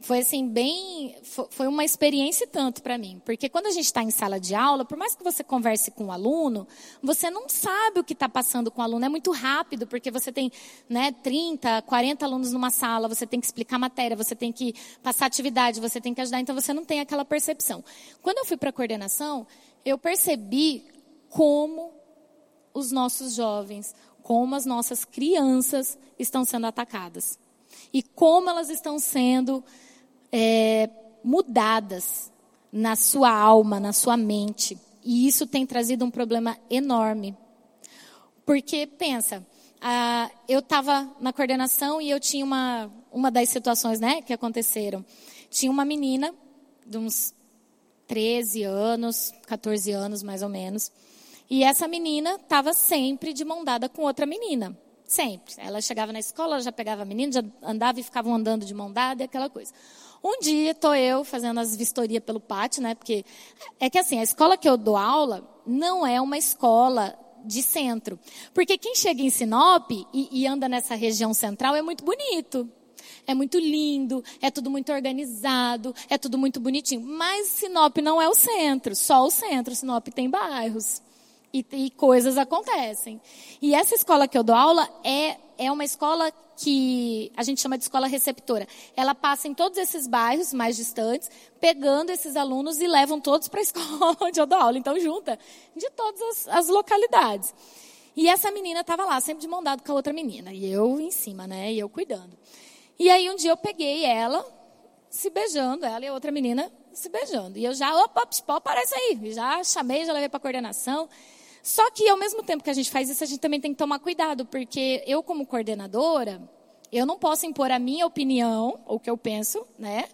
foi assim bem foi uma experiência tanto para mim. Porque quando a gente está em sala de aula por mais que você converse com o aluno você não sabe o que está passando com o aluno. É muito rápido porque você tem né 30 40 alunos numa sala você tem que explicar matéria você tem que passar atividade você tem que ajudar. Então você não tem aquela percepção. Quando eu fui para a coordenação eu percebi como os nossos jovens como as nossas crianças estão sendo atacadas. E como elas estão sendo é, mudadas na sua alma, na sua mente. E isso tem trazido um problema enorme. Porque, pensa, ah, eu estava na coordenação e eu tinha uma, uma das situações né, que aconteceram. Tinha uma menina de uns 13 anos, 14 anos mais ou menos, E essa menina estava sempre de mão dada com outra menina. Sempre. Ela chegava na escola, já pegava a menina, já andava e ficavam andando de mão dada e aquela coisa. Um dia estou eu fazendo as vistorias pelo pátio, né? Porque é que assim, a escola que eu dou aula não é uma escola de centro. Porque quem chega em Sinop e, e anda nessa região central é muito bonito. É muito lindo, é tudo muito organizado, é tudo muito bonitinho. Mas Sinop não é o centro, só o centro. Sinop tem bairros. E, e, coisas acontecem. E essa escola que eu dou aula é, é uma escola que a gente chama de escola receptora. Ela passa em todos esses bairros mais distantes, pegando esses alunos e levam todos para a escola onde eu dou aula. Então, junta de todas as, as localidades. E essa menina estava lá, sempre de mão dada com a outra menina. E eu em cima, né? E eu cuidando. E aí, um dia eu peguei ela, se beijando, ela e a outra menina se beijando. E eu já, opa, opa, aparece aí. Já chamei, já levei para coordenação. Só que ao mesmo tempo que a gente faz isso, a gente também tem que tomar cuidado, porque eu como coordenadora, eu não posso impor a minha opinião, ou o que eu penso, né,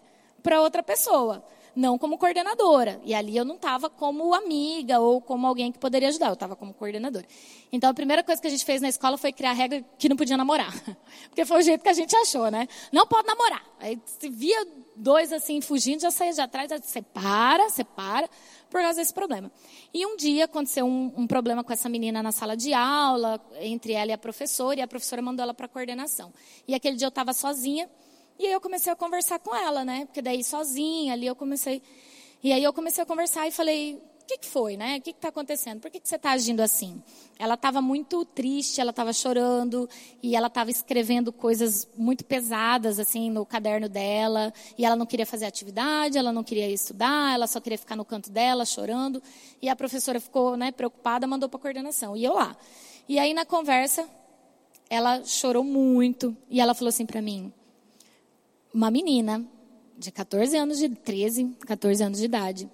para outra pessoa, não como coordenadora. E ali eu não estava como amiga ou como alguém que poderia ajudar, eu estava como coordenadora. Então a primeira coisa que a gente fez na escola foi criar a regra que não podia namorar. Porque foi o jeito que a gente achou, né? Não pode namorar. Aí se via dois assim fugindo, já saía de atrás, já separa, separa por causa desse problema. E um dia aconteceu um, um, problema com essa menina na sala de aula, entre ela e a professora, e a professora mandou ela para a coordenação. E aquele dia eu estava sozinha, e aí eu comecei a conversar com ela, né? Porque daí sozinha ali eu comecei. E aí eu comecei a conversar e falei: que, que foi, né? O que está acontecendo? Por que, que você está agindo assim? Ela estava muito triste, ela estava chorando e ela estava escrevendo coisas muito pesadas assim no caderno dela e ela não queria fazer atividade, ela não queria estudar, ela só queria ficar no canto dela chorando e a professora ficou, né, preocupada, mandou para a coordenação e eu lá. E aí na conversa ela chorou muito e ela falou assim para mim: uma menina de 14 anos de 13, 14 anos de idade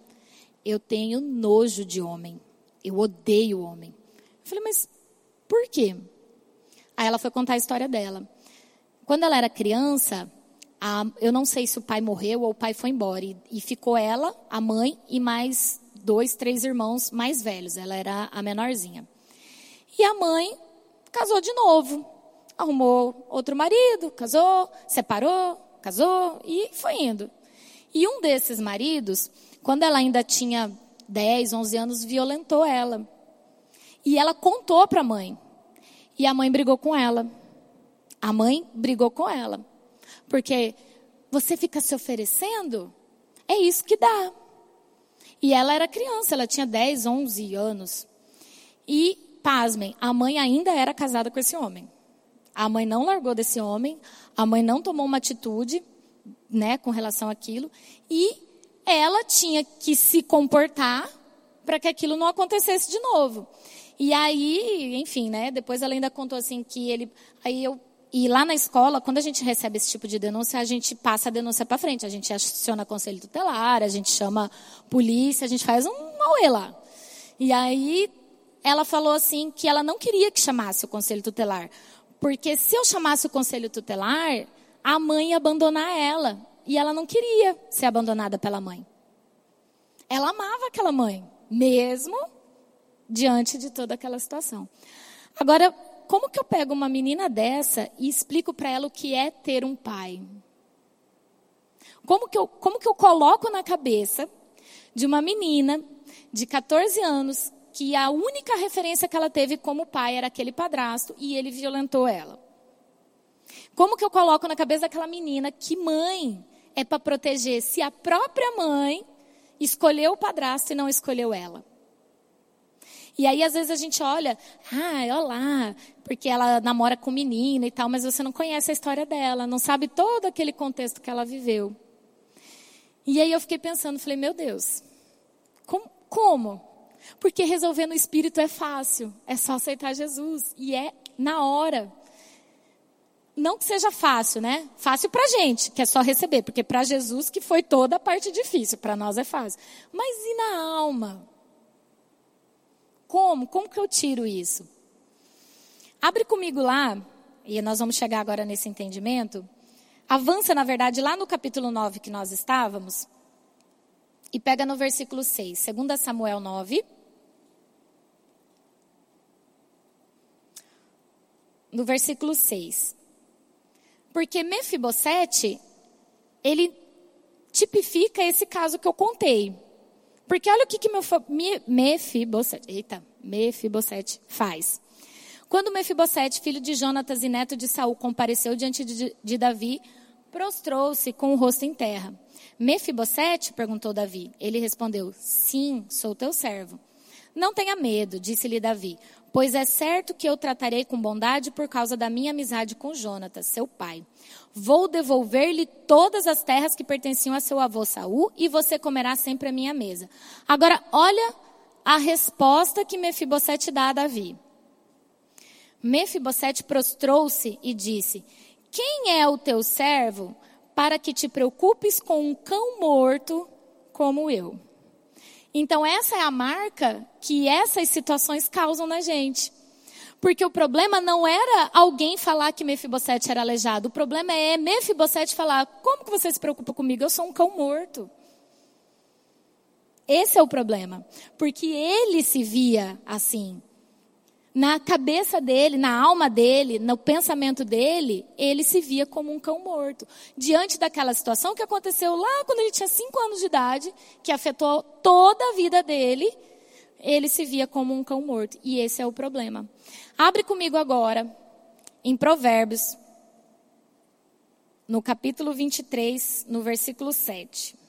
eu tenho nojo de homem. Eu odeio homem. Eu falei, mas por quê? Aí ela foi contar a história dela. Quando ela era criança, a, eu não sei se o pai morreu ou o pai foi embora. E, e ficou ela, a mãe e mais dois, três irmãos mais velhos. Ela era a menorzinha. E a mãe casou de novo. Arrumou outro marido, casou, separou, casou e foi indo. E um desses maridos quando ela ainda tinha 10, 11 anos, violentou ela. E ela contou para a mãe. E a mãe brigou com ela. A mãe brigou com ela. Porque você fica se oferecendo, é isso que dá. E ela era criança, ela tinha 10, 11 anos. E, pasmem, a mãe ainda era casada com esse homem. A mãe não largou desse homem, a mãe não tomou uma atitude, né, com relação àquilo. E ela tinha que se comportar para que aquilo não acontecesse de novo. E aí, enfim, né? Depois ela ainda contou assim que ele, aí eu e lá na escola, quando a gente recebe esse tipo de denúncia, a gente passa a denúncia para frente. A gente aciona conselho tutelar, a gente chama polícia, a gente faz um auê lá. E aí ela falou assim que ela não queria que chamasse o conselho tutelar, porque se eu chamasse o conselho tutelar, a mãe ia abandonar ela e ela não queria ser abandonada pela mãe. Ela amava aquela mãe, mesmo diante de toda aquela situação. Agora, como que eu pego uma menina dessa e explico para ela o que é ter um pai? Como que, eu, como que eu coloco na cabeça de uma menina de 14 anos que a única referência que ela teve como pai era aquele padrasto e ele violentou ela? Como que eu coloco na cabeça daquela menina que mãe é para proteger se a própria mãe escolheu o padrasto e não escolheu ela. E aí, às vezes, a gente olha, ah, olha lá, porque ela namora com menina e tal, mas você não conhece a história dela, não sabe todo aquele contexto que ela viveu. E aí eu fiquei pensando, falei, meu Deus, como? como? Porque resolver no espírito é fácil, é só aceitar Jesus, e é na hora não que seja fácil, né? Fácil para gente, que é só receber, porque para Jesus que foi toda a parte difícil, para nós é fácil. Mas e na alma? Como? Como que eu tiro isso? Abre comigo lá, e nós vamos chegar agora nesse entendimento. Avança, na verdade, lá no capítulo 9 que nós estávamos, e pega no versículo 6, 2 Samuel 9. No versículo 6. Porque Mefibosete, ele tipifica esse caso que eu contei. Porque olha o que, que Mefibosete, eita, Mefibosete faz. Quando Mefibosete, filho de Jonatas e neto de Saul, compareceu diante de, de Davi, prostrou-se com o rosto em terra. Mefibosete? perguntou Davi. Ele respondeu: Sim, sou teu servo. Não tenha medo, disse-lhe Davi, pois é certo que eu tratarei com bondade por causa da minha amizade com Jonatas, seu pai. Vou devolver-lhe todas as terras que pertenciam a seu avô Saul e você comerá sempre a minha mesa. Agora, olha a resposta que Mefibosete dá a Davi. Mefibosete prostrou-se e disse: Quem é o teu servo para que te preocupes com um cão morto como eu? Então, essa é a marca que essas situações causam na gente. Porque o problema não era alguém falar que Mefibosete era aleijado. O problema é Mefibosete falar: Como que você se preocupa comigo? Eu sou um cão morto. Esse é o problema. Porque ele se via assim na cabeça dele, na alma dele, no pensamento dele, ele se via como um cão morto. Diante daquela situação que aconteceu lá quando ele tinha cinco anos de idade, que afetou toda a vida dele, ele se via como um cão morto. E esse é o problema. Abre comigo agora, em Provérbios, no capítulo 23, no versículo 7.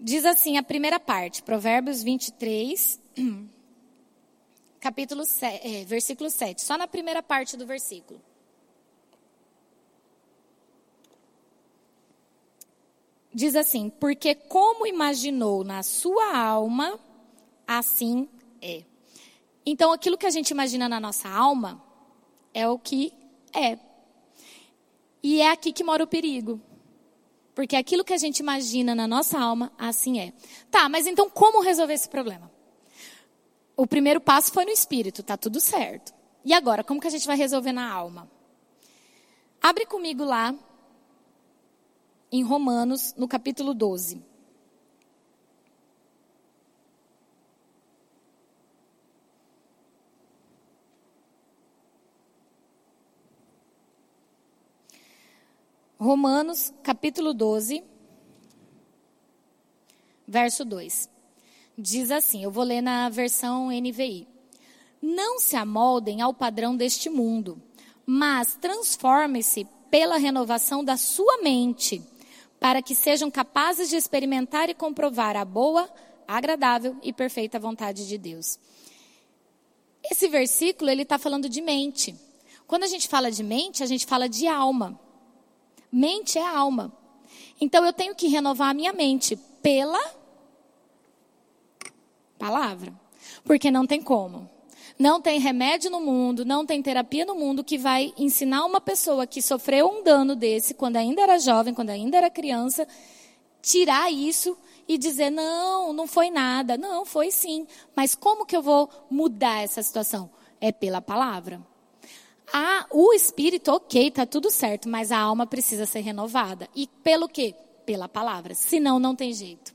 Diz assim a primeira parte, Provérbios 23, capítulo 7, é, versículo 7, só na primeira parte do versículo. Diz assim: Porque como imaginou na sua alma, assim é. Então, aquilo que a gente imagina na nossa alma é o que é. E é aqui que mora o perigo. Porque aquilo que a gente imagina na nossa alma, assim é. Tá, mas então como resolver esse problema? O primeiro passo foi no espírito, tá tudo certo. E agora, como que a gente vai resolver na alma? Abre comigo lá em Romanos, no capítulo 12. Romanos, capítulo 12, verso 2. Diz assim, eu vou ler na versão NVI. Não se amoldem ao padrão deste mundo, mas transformem-se pela renovação da sua mente, para que sejam capazes de experimentar e comprovar a boa, agradável e perfeita vontade de Deus. Esse versículo ele está falando de mente. Quando a gente fala de mente, a gente fala de alma. Mente é alma. Então eu tenho que renovar a minha mente pela palavra. Porque não tem como. Não tem remédio no mundo, não tem terapia no mundo que vai ensinar uma pessoa que sofreu um dano desse quando ainda era jovem, quando ainda era criança, tirar isso e dizer: não, não foi nada. Não, foi sim. Mas como que eu vou mudar essa situação? É pela palavra. A, o espírito, ok, tá tudo certo, mas a alma precisa ser renovada. E pelo quê? Pela palavra. Senão não tem jeito.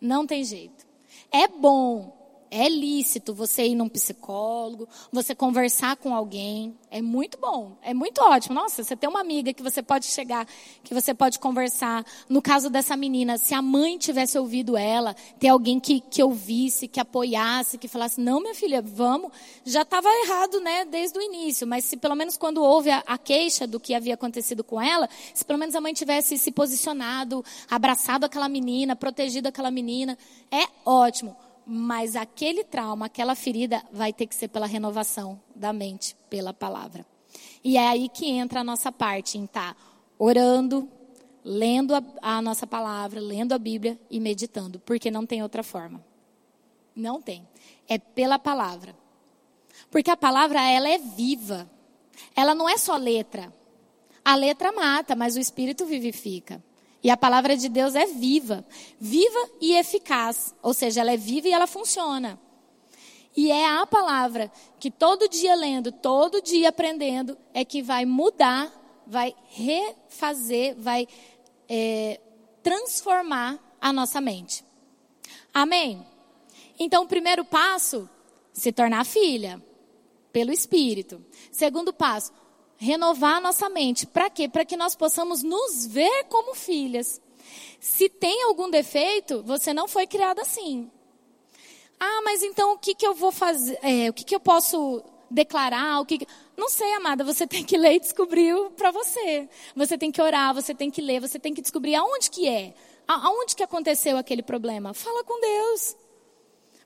Não tem jeito. É bom é lícito você ir num psicólogo, você conversar com alguém. É muito bom, é muito ótimo. Nossa, você tem uma amiga que você pode chegar, que você pode conversar. No caso dessa menina, se a mãe tivesse ouvido ela, ter alguém que, que ouvisse, que apoiasse, que falasse, não, minha filha, vamos. Já estava errado, né, desde o início. Mas se pelo menos quando houve a, a queixa do que havia acontecido com ela, se pelo menos a mãe tivesse se posicionado, abraçado aquela menina, protegido aquela menina, é ótimo mas aquele trauma, aquela ferida vai ter que ser pela renovação da mente, pela palavra. E é aí que entra a nossa parte em estar tá orando, lendo a, a nossa palavra, lendo a Bíblia e meditando, porque não tem outra forma. Não tem. É pela palavra. Porque a palavra, ela é viva. Ela não é só letra. A letra mata, mas o espírito vivifica. E a palavra de Deus é viva, viva e eficaz, ou seja, ela é viva e ela funciona. E é a palavra que todo dia lendo, todo dia aprendendo, é que vai mudar, vai refazer, vai é, transformar a nossa mente. Amém? Então, o primeiro passo Se tornar filha, pelo Espírito. Segundo passo, renovar a nossa mente. Para quê? Para que nós possamos nos ver como filhas. Se tem algum defeito, você não foi criada assim. Ah, mas então o que, que eu vou fazer? É, o que, que eu posso declarar? O que, que... Não sei, amada, você tem que ler e descobrir para você. Você tem que orar, você tem que ler, você tem que descobrir aonde que é. Aonde que aconteceu aquele problema? Fala com Deus.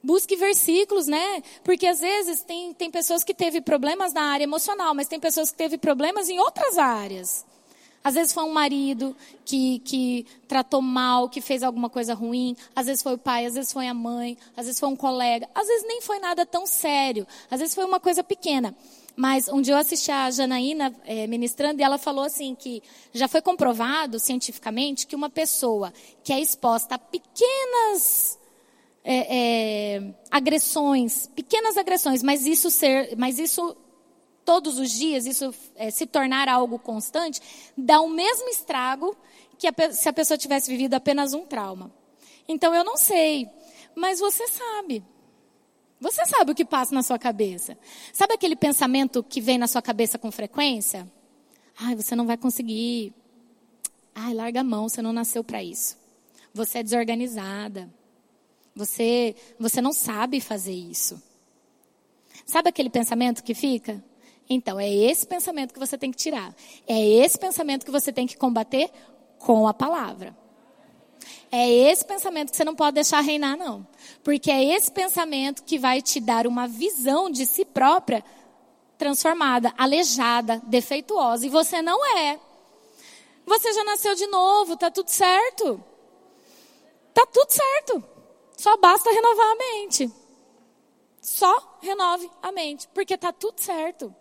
Busque versículos, né? Porque às vezes tem, tem pessoas que teve problemas na área emocional, mas tem pessoas que teve problemas em outras áreas. Às vezes foi um marido que, que tratou mal, que fez alguma coisa ruim. Às vezes foi o pai, às vezes foi a mãe, às vezes foi um colega. Às vezes nem foi nada tão sério. Às vezes foi uma coisa pequena. Mas um dia eu assisti a Janaína é, ministrando e ela falou assim que já foi comprovado cientificamente que uma pessoa que é exposta a pequenas é, é, agressões, pequenas agressões, mas isso ser, mas isso todos os dias, isso é, se tornar algo constante, dá o mesmo estrago que a, se a pessoa tivesse vivido apenas um trauma. Então eu não sei, mas você sabe. Você sabe o que passa na sua cabeça. Sabe aquele pensamento que vem na sua cabeça com frequência? Ai, você não vai conseguir. Ai, larga a mão, você não nasceu para isso. Você é desorganizada. Você, você não sabe fazer isso. Sabe aquele pensamento que fica? Então, é esse pensamento que você tem que tirar. É esse pensamento que você tem que combater com a palavra. É esse pensamento que você não pode deixar reinar, não. Porque é esse pensamento que vai te dar uma visão de si própria transformada, aleijada, defeituosa. E você não é. Você já nasceu de novo, tá tudo certo. Tá tudo certo. Só basta renovar a mente. Só renove a mente, porque está tudo certo.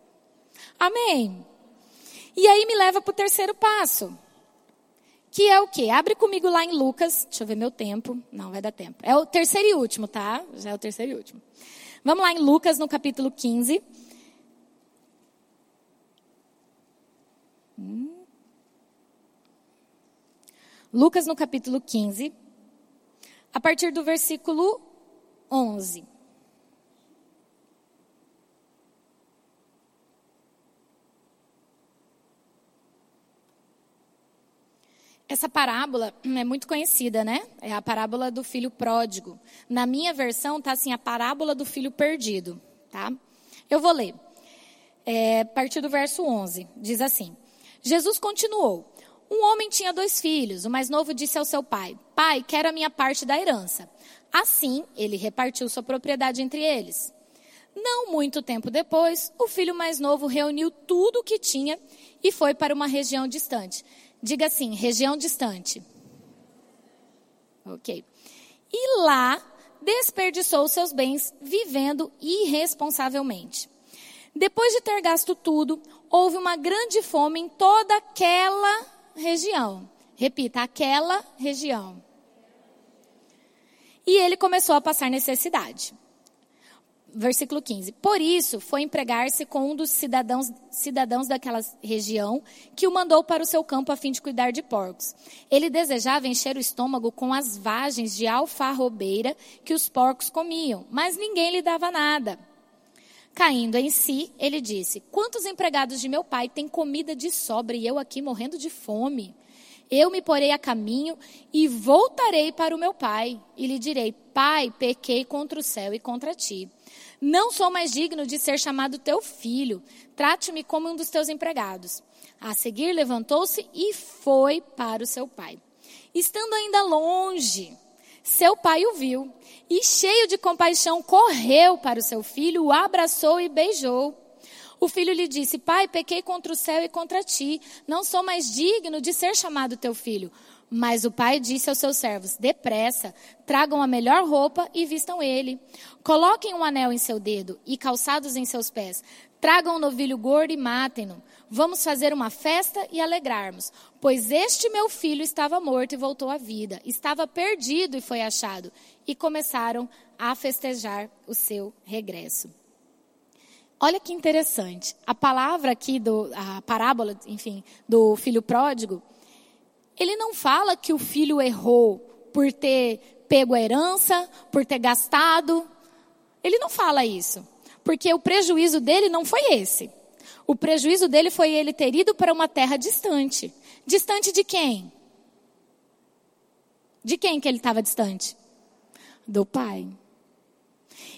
Amém. E aí me leva para o terceiro passo. Que é o quê? Abre comigo lá em Lucas. Deixa eu ver meu tempo. Não, vai dar tempo. É o terceiro e último, tá? Já é o terceiro e último. Vamos lá em Lucas, no capítulo 15. Hum. Lucas, no capítulo 15 a partir do versículo 11. Essa parábola é muito conhecida, né? É a parábola do filho pródigo. Na minha versão tá assim, a parábola do filho perdido, tá? Eu vou ler. É, a partir do verso 11, diz assim: Jesus continuou: um homem tinha dois filhos. O mais novo disse ao seu pai: Pai, quero a minha parte da herança. Assim, ele repartiu sua propriedade entre eles. Não muito tempo depois, o filho mais novo reuniu tudo o que tinha e foi para uma região distante. Diga assim: região distante. Ok. E lá desperdiçou seus bens vivendo irresponsavelmente. Depois de ter gasto tudo, houve uma grande fome em toda aquela região. Repita, aquela região. E ele começou a passar necessidade. Versículo 15. Por isso, foi empregar-se com um dos cidadãos, cidadãos daquela região, que o mandou para o seu campo a fim de cuidar de porcos. Ele desejava encher o estômago com as vagens de alfarrobeira que os porcos comiam, mas ninguém lhe dava nada. Caindo em si, ele disse: Quantos empregados de meu pai têm comida de sobra e eu aqui morrendo de fome? Eu me porei a caminho e voltarei para o meu pai e lhe direi: Pai, pequei contra o céu e contra ti. Não sou mais digno de ser chamado teu filho. Trate-me como um dos teus empregados. A seguir, levantou-se e foi para o seu pai. Estando ainda longe, seu pai o viu e, cheio de compaixão, correu para o seu filho, o abraçou e beijou. O filho lhe disse: Pai, pequei contra o céu e contra ti. Não sou mais digno de ser chamado teu filho. Mas o pai disse aos seus servos: Depressa, tragam a melhor roupa e vistam ele. Coloquem um anel em seu dedo e calçados em seus pés. Tragam um novilho gordo e matem-no. Vamos fazer uma festa e alegrarmos, pois este meu filho estava morto e voltou à vida, estava perdido e foi achado. E começaram a festejar o seu regresso. Olha que interessante. A palavra aqui do a parábola, enfim, do filho pródigo, ele não fala que o filho errou por ter pego a herança, por ter gastado, Ele não fala isso, porque o prejuízo dele não foi esse. O prejuízo dele foi ele ter ido para uma terra distante. Distante de quem? De quem que ele estava distante? Do pai.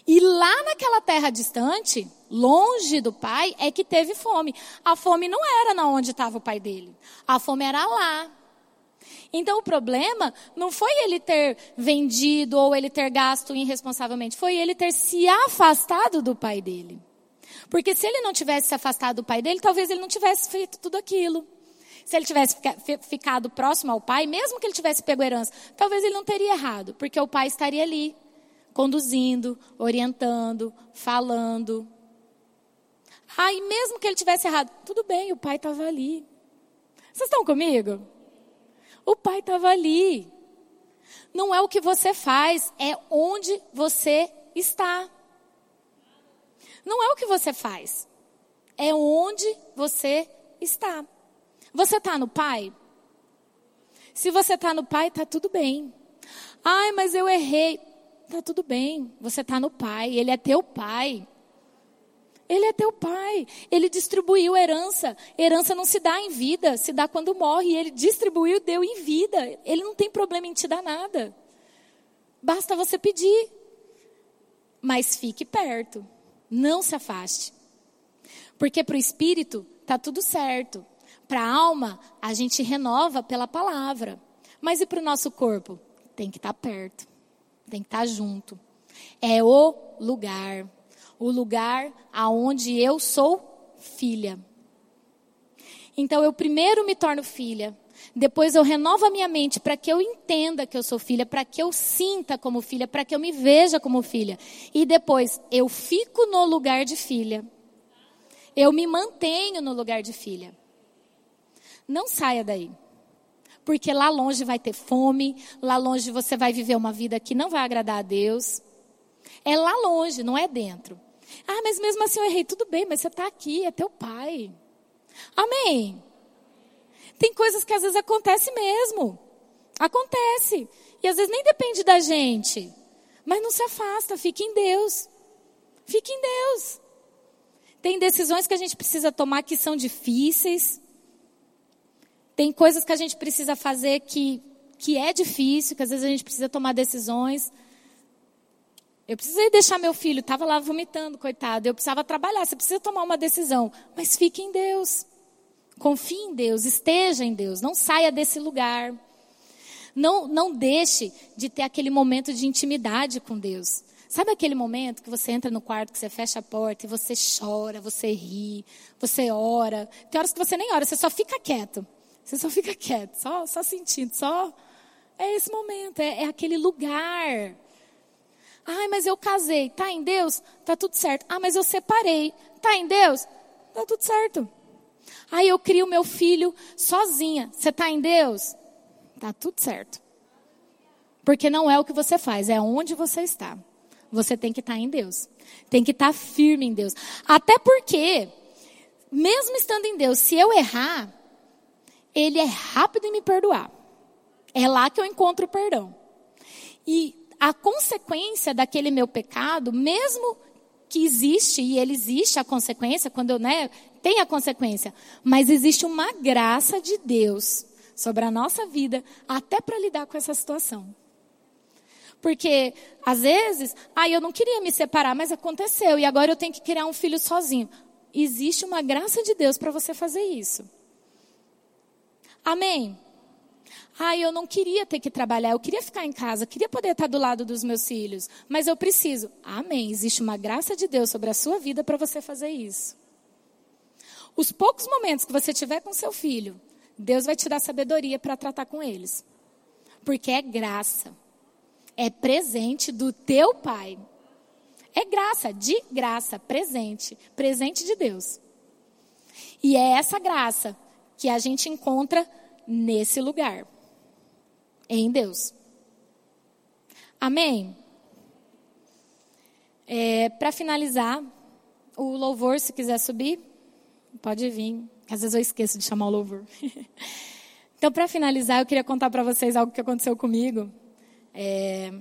E lá naquela terra distante, longe do pai, é que teve fome. A fome não era na onde estava o pai dele. A fome era lá. Então o problema não foi ele ter vendido ou ele ter gasto irresponsavelmente, foi ele ter se afastado do pai dele. Porque se ele não tivesse se afastado do pai dele, talvez ele não tivesse feito tudo aquilo. Se ele tivesse ficado próximo ao pai, mesmo que ele tivesse pego herança, talvez ele não teria errado, porque o pai estaria ali, conduzindo, orientando, falando. Ah, e mesmo que ele tivesse errado, tudo bem, o pai estava ali. Vocês estão comigo? O pai estava ali. Não é o que você faz, é onde você está. Não é o que você faz, é onde você está. Você está no pai? Se você está no pai, está tudo bem. Ai, mas eu errei. Está tudo bem. Você está no pai. Ele é teu pai. Ele é teu pai. Ele distribuiu herança. Herança não se dá em vida, se dá quando morre. Ele distribuiu, deu em vida. Ele não tem problema em te dar nada. Basta você pedir. Mas fique perto. Não se afaste. Porque para o espírito está tudo certo. Para a alma, a gente renova pela palavra. Mas e para o nosso corpo? Tem que estar tá perto. Tem que estar tá junto. É o lugar. O lugar aonde eu sou filha. Então eu primeiro me torno filha, depois eu renovo a minha mente para que eu entenda que eu sou filha, para que eu sinta como filha, para que eu me veja como filha. E depois eu fico no lugar de filha. Eu me mantenho no lugar de filha. Não saia daí. Porque lá longe vai ter fome, lá longe você vai viver uma vida que não vai agradar a Deus. É lá longe, não é dentro. Ah, mas mesmo assim eu errei. Tudo bem, mas você está aqui, é teu pai. Amém. Tem coisas que às vezes acontece mesmo. Acontece. E às vezes nem depende da gente. Mas não se afasta, fique em Deus. Fique em Deus. Tem decisões que a gente precisa tomar que são difíceis. Tem coisas que a gente precisa fazer que, que é difícil, que às vezes a gente precisa tomar decisões. Eu precisei deixar meu filho, estava lá vomitando, coitado. Eu precisava trabalhar, você precisa tomar uma decisão. Mas fique em Deus. Confie em Deus, esteja em Deus, não saia desse lugar. Não, não deixe de ter aquele momento de intimidade com Deus. Sabe aquele momento que você entra no quarto, que você fecha a porta e você chora, você ri, você ora. Tem horas que você nem ora, você só fica quieto. Você só fica quieto, só, só sentindo, só. É esse momento, é, é aquele lugar. Ai, mas eu casei, tá em Deus? Tá tudo certo. Ah, mas eu separei, tá em Deus? Tá tudo certo. Aí eu crio meu filho sozinha. Você tá em Deus? Tá tudo certo. Porque não é o que você faz, é onde você está. Você tem que estar tá em Deus. Tem que estar tá firme em Deus. Até porque, mesmo estando em Deus, se eu errar, ele é rápido em me perdoar. É lá que eu encontro o perdão. E a consequência daquele meu pecado, mesmo que existe, e ele existe a consequência, quando eu, né, tem a consequência, mas existe uma graça de Deus sobre a nossa vida, até para lidar com essa situação. Porque, às vezes, ah, eu não queria me separar, mas aconteceu, e agora eu tenho que criar um filho sozinho. Existe uma graça de Deus para você fazer isso. Amém? Ah, eu não queria ter que trabalhar, eu queria ficar em casa, queria poder estar do lado dos meus filhos, mas eu preciso. Amém. Existe uma graça de Deus sobre a sua vida para você fazer isso. Os poucos momentos que você tiver com seu filho, Deus vai te dar sabedoria para tratar com eles. Porque é graça. É presente do teu pai. É graça, de graça, presente, presente de Deus. E é essa graça que a gente encontra nesse lugar, em Deus. Amém? É, Para finalizar, o louvor, se quiser subir, pode vir. Às vezes eu esqueço de chamar o louvor. então, para finalizar, eu queria contar para vocês algo que aconteceu comigo. É,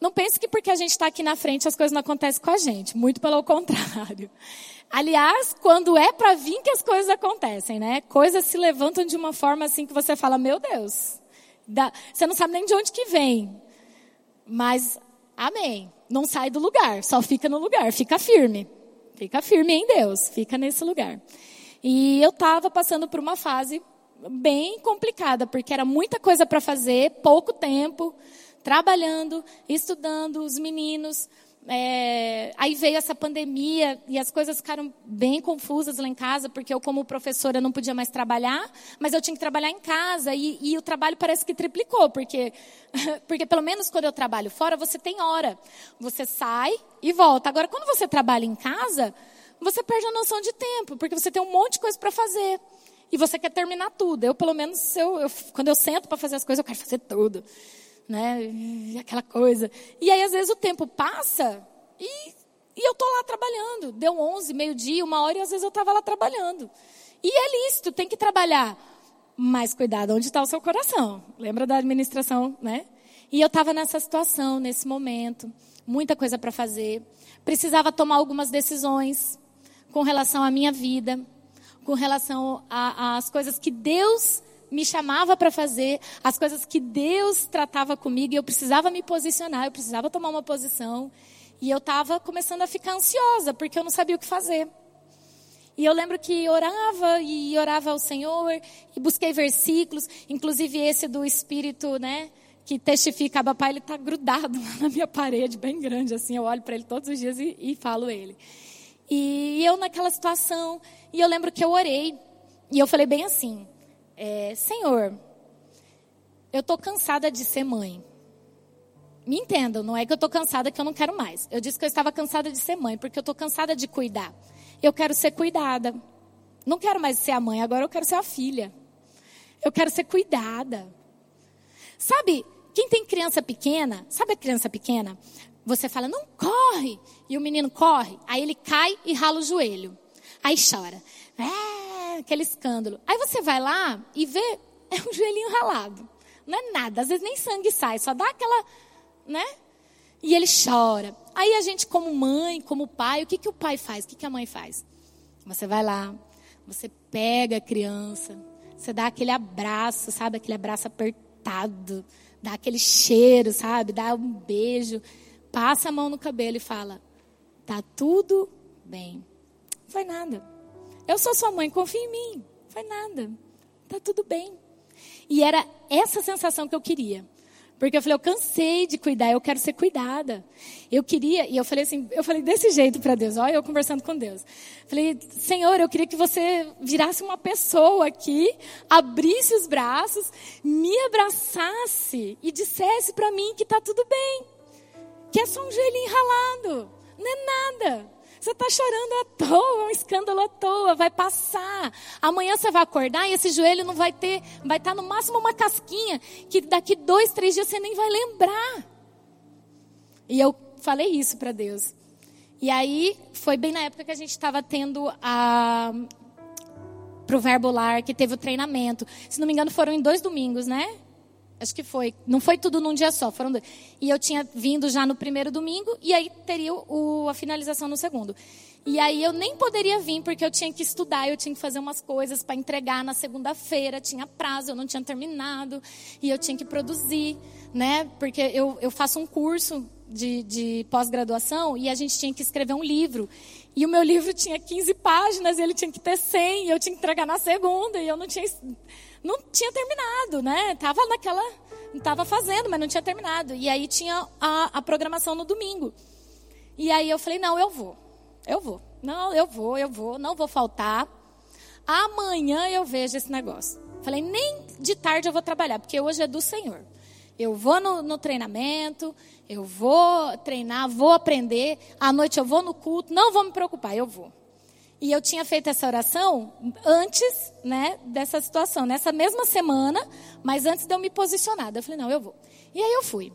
Não pense que porque a gente está aqui na frente as coisas não acontecem com a gente. Muito pelo contrário. Aliás, quando é para vir que as coisas acontecem, né? Coisas se levantam de uma forma assim que você fala, meu Deus. Dá, você não sabe nem de onde que vem. Mas, amém. Não sai do lugar, só fica no lugar. Fica firme. Fica firme em Deus. Fica nesse lugar. E eu estava passando por uma fase bem complicada, porque era muita coisa para fazer, pouco tempo, trabalhando, estudando, os meninos. É, aí veio essa pandemia e as coisas ficaram bem confusas lá em casa, porque eu, como professora, não podia mais trabalhar, mas eu tinha que trabalhar em casa e, e o trabalho parece que triplicou, porque, porque pelo menos quando eu trabalho fora, você tem hora. Você sai e volta. Agora, quando você trabalha em casa, você perde a noção de tempo, porque você tem um monte de coisa para fazer. E você quer terminar tudo. Eu, pelo menos, eu, eu quando eu sento para fazer as coisas, eu quero fazer tudo. Né? Aquela coisa. E aí, às vezes, o tempo passa e, e eu estou lá trabalhando. Deu 11, meio-dia, uma hora, e às vezes eu estava lá trabalhando. E é lícito, tem que trabalhar. Mas cuidado onde está o seu coração. Lembra da administração, né? E eu estava nessa situação, nesse momento. Muita coisa para fazer. Precisava tomar algumas decisões com relação à minha vida, com relação às coisas que Deus me chamava para fazer, as coisas que Deus tratava comigo, e eu precisava me posicionar, eu precisava tomar uma posição. E eu estava começando a ficar ansiosa, porque eu não sabia o que fazer. E eu lembro que orava e orava ao Senhor, e busquei versículos, inclusive esse do Espírito, né? Que testifica, papai, ele está grudado na minha parede, bem grande, assim. Eu olho para ele todos os dias e, e falo ele. E eu naquela situação, e eu lembro que eu orei, e eu falei bem assim: é, Senhor, eu estou cansada de ser mãe. Me entendam, não é que eu estou cansada que eu não quero mais. Eu disse que eu estava cansada de ser mãe, porque eu estou cansada de cuidar. Eu quero ser cuidada. Não quero mais ser a mãe, agora eu quero ser a filha. Eu quero ser cuidada. Sabe, quem tem criança pequena, sabe a criança pequena? Você fala, não corre. E o menino corre, aí ele cai e rala o joelho. Aí chora. É, aquele escândalo. Aí você vai lá e vê, é um joelhinho ralado. Não é nada, às vezes nem sangue sai, só dá aquela, né? E ele chora. Aí a gente, como mãe, como pai, o que, que o pai faz? O que, que a mãe faz? Você vai lá, você pega a criança, você dá aquele abraço, sabe? Aquele abraço apertado, dá aquele cheiro, sabe? Dá um beijo passa a mão no cabelo e fala: Tá tudo bem. Não foi nada. Eu sou sua mãe, confia em mim. Foi nada. Tá tudo bem. E era essa sensação que eu queria. Porque eu falei, eu cansei de cuidar, eu quero ser cuidada. Eu queria, e eu falei assim, eu falei desse jeito para Deus, olha eu conversando com Deus. Falei, Senhor, eu queria que você virasse uma pessoa aqui, abrisse os braços, me abraçasse e dissesse para mim que tá tudo bem que é só um gelinho ralado, não é nada. Você está chorando à toa, um escândalo à toa, vai passar. Amanhã você vai acordar e esse joelho não vai ter, vai estar tá no máximo uma casquinha, que daqui dois, três dias você nem vai lembrar. E eu falei isso para Deus. E aí foi bem na época que a gente estava tendo a pro verbular que teve o treinamento. Se não me engano, foram em dois domingos, né? Acho que foi. Não foi tudo num dia só, foram dois. E eu tinha vindo já no primeiro domingo e aí teria o, a finalização no segundo. E aí eu nem poderia vir porque eu tinha que estudar, eu tinha que fazer umas coisas para entregar na segunda-feira, tinha prazo, eu não tinha terminado e eu tinha que produzir, né? Porque eu, eu faço um curso de, de pós-graduação e a gente tinha que escrever um livro. E o meu livro tinha 15 páginas e ele tinha que ter 100 e eu tinha que entregar na segunda e eu não tinha não tinha terminado, né? Tava naquela, estava fazendo, mas não tinha terminado. E aí tinha a, a programação no domingo. E aí eu falei, não, eu vou, eu vou, não, eu vou, eu vou, não vou faltar. Amanhã eu vejo esse negócio. Falei, nem de tarde eu vou trabalhar, porque hoje é do Senhor. Eu vou no, no, treinamento, eu vou treinar, vou aprender. À noite eu vou no culto, não vou me preocupar, eu vou. E eu tinha feito essa oração antes, né, dessa situação, nessa mesma semana, mas antes de eu me posicionar. Eu falei, não, eu vou. E aí eu fui.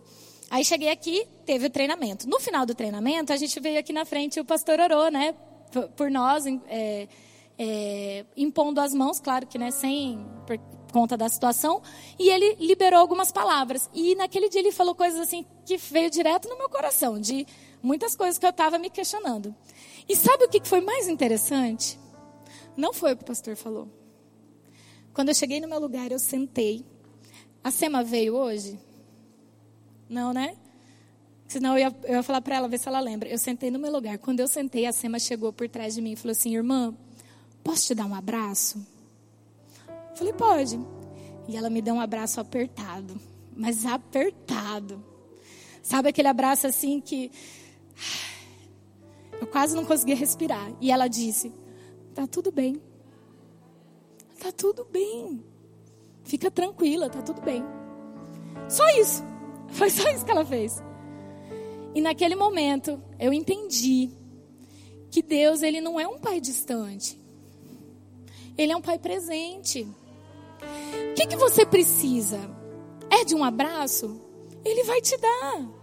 Aí cheguei aqui, teve o treinamento. No final do treinamento, a gente veio aqui na frente, o pastor orou, né, por nós, é, é, impondo as mãos, claro que, né, sem, por, conta da situação e ele liberou algumas palavras. E naquele dia ele falou coisas assim que veio direto no meu coração, de muitas coisas que eu estava me questionando. E sabe o que foi mais interessante? Não foi o que o pastor falou. Quando eu cheguei no meu lugar, eu sentei. A Sema veio hoje? Não, né? Senão eu ia, eu ia falar para ela, ver se ela lembra. Eu sentei no meu lugar. Quando eu sentei, a Sema chegou por trás de mim e falou assim: Irmã, posso te dar um abraço? Eu falei: Pode. E ela me deu um abraço apertado, mas apertado. Sabe aquele abraço assim que. Eu quase não conseguia respirar. E ela disse: Tá tudo bem. Tá tudo bem. Fica tranquila, tá tudo bem. Só isso. Foi só isso que ela fez. E naquele momento eu entendi que Deus ele não é um pai distante. Ele é um pai presente. O que, que você precisa? É de um abraço? Ele vai te dar.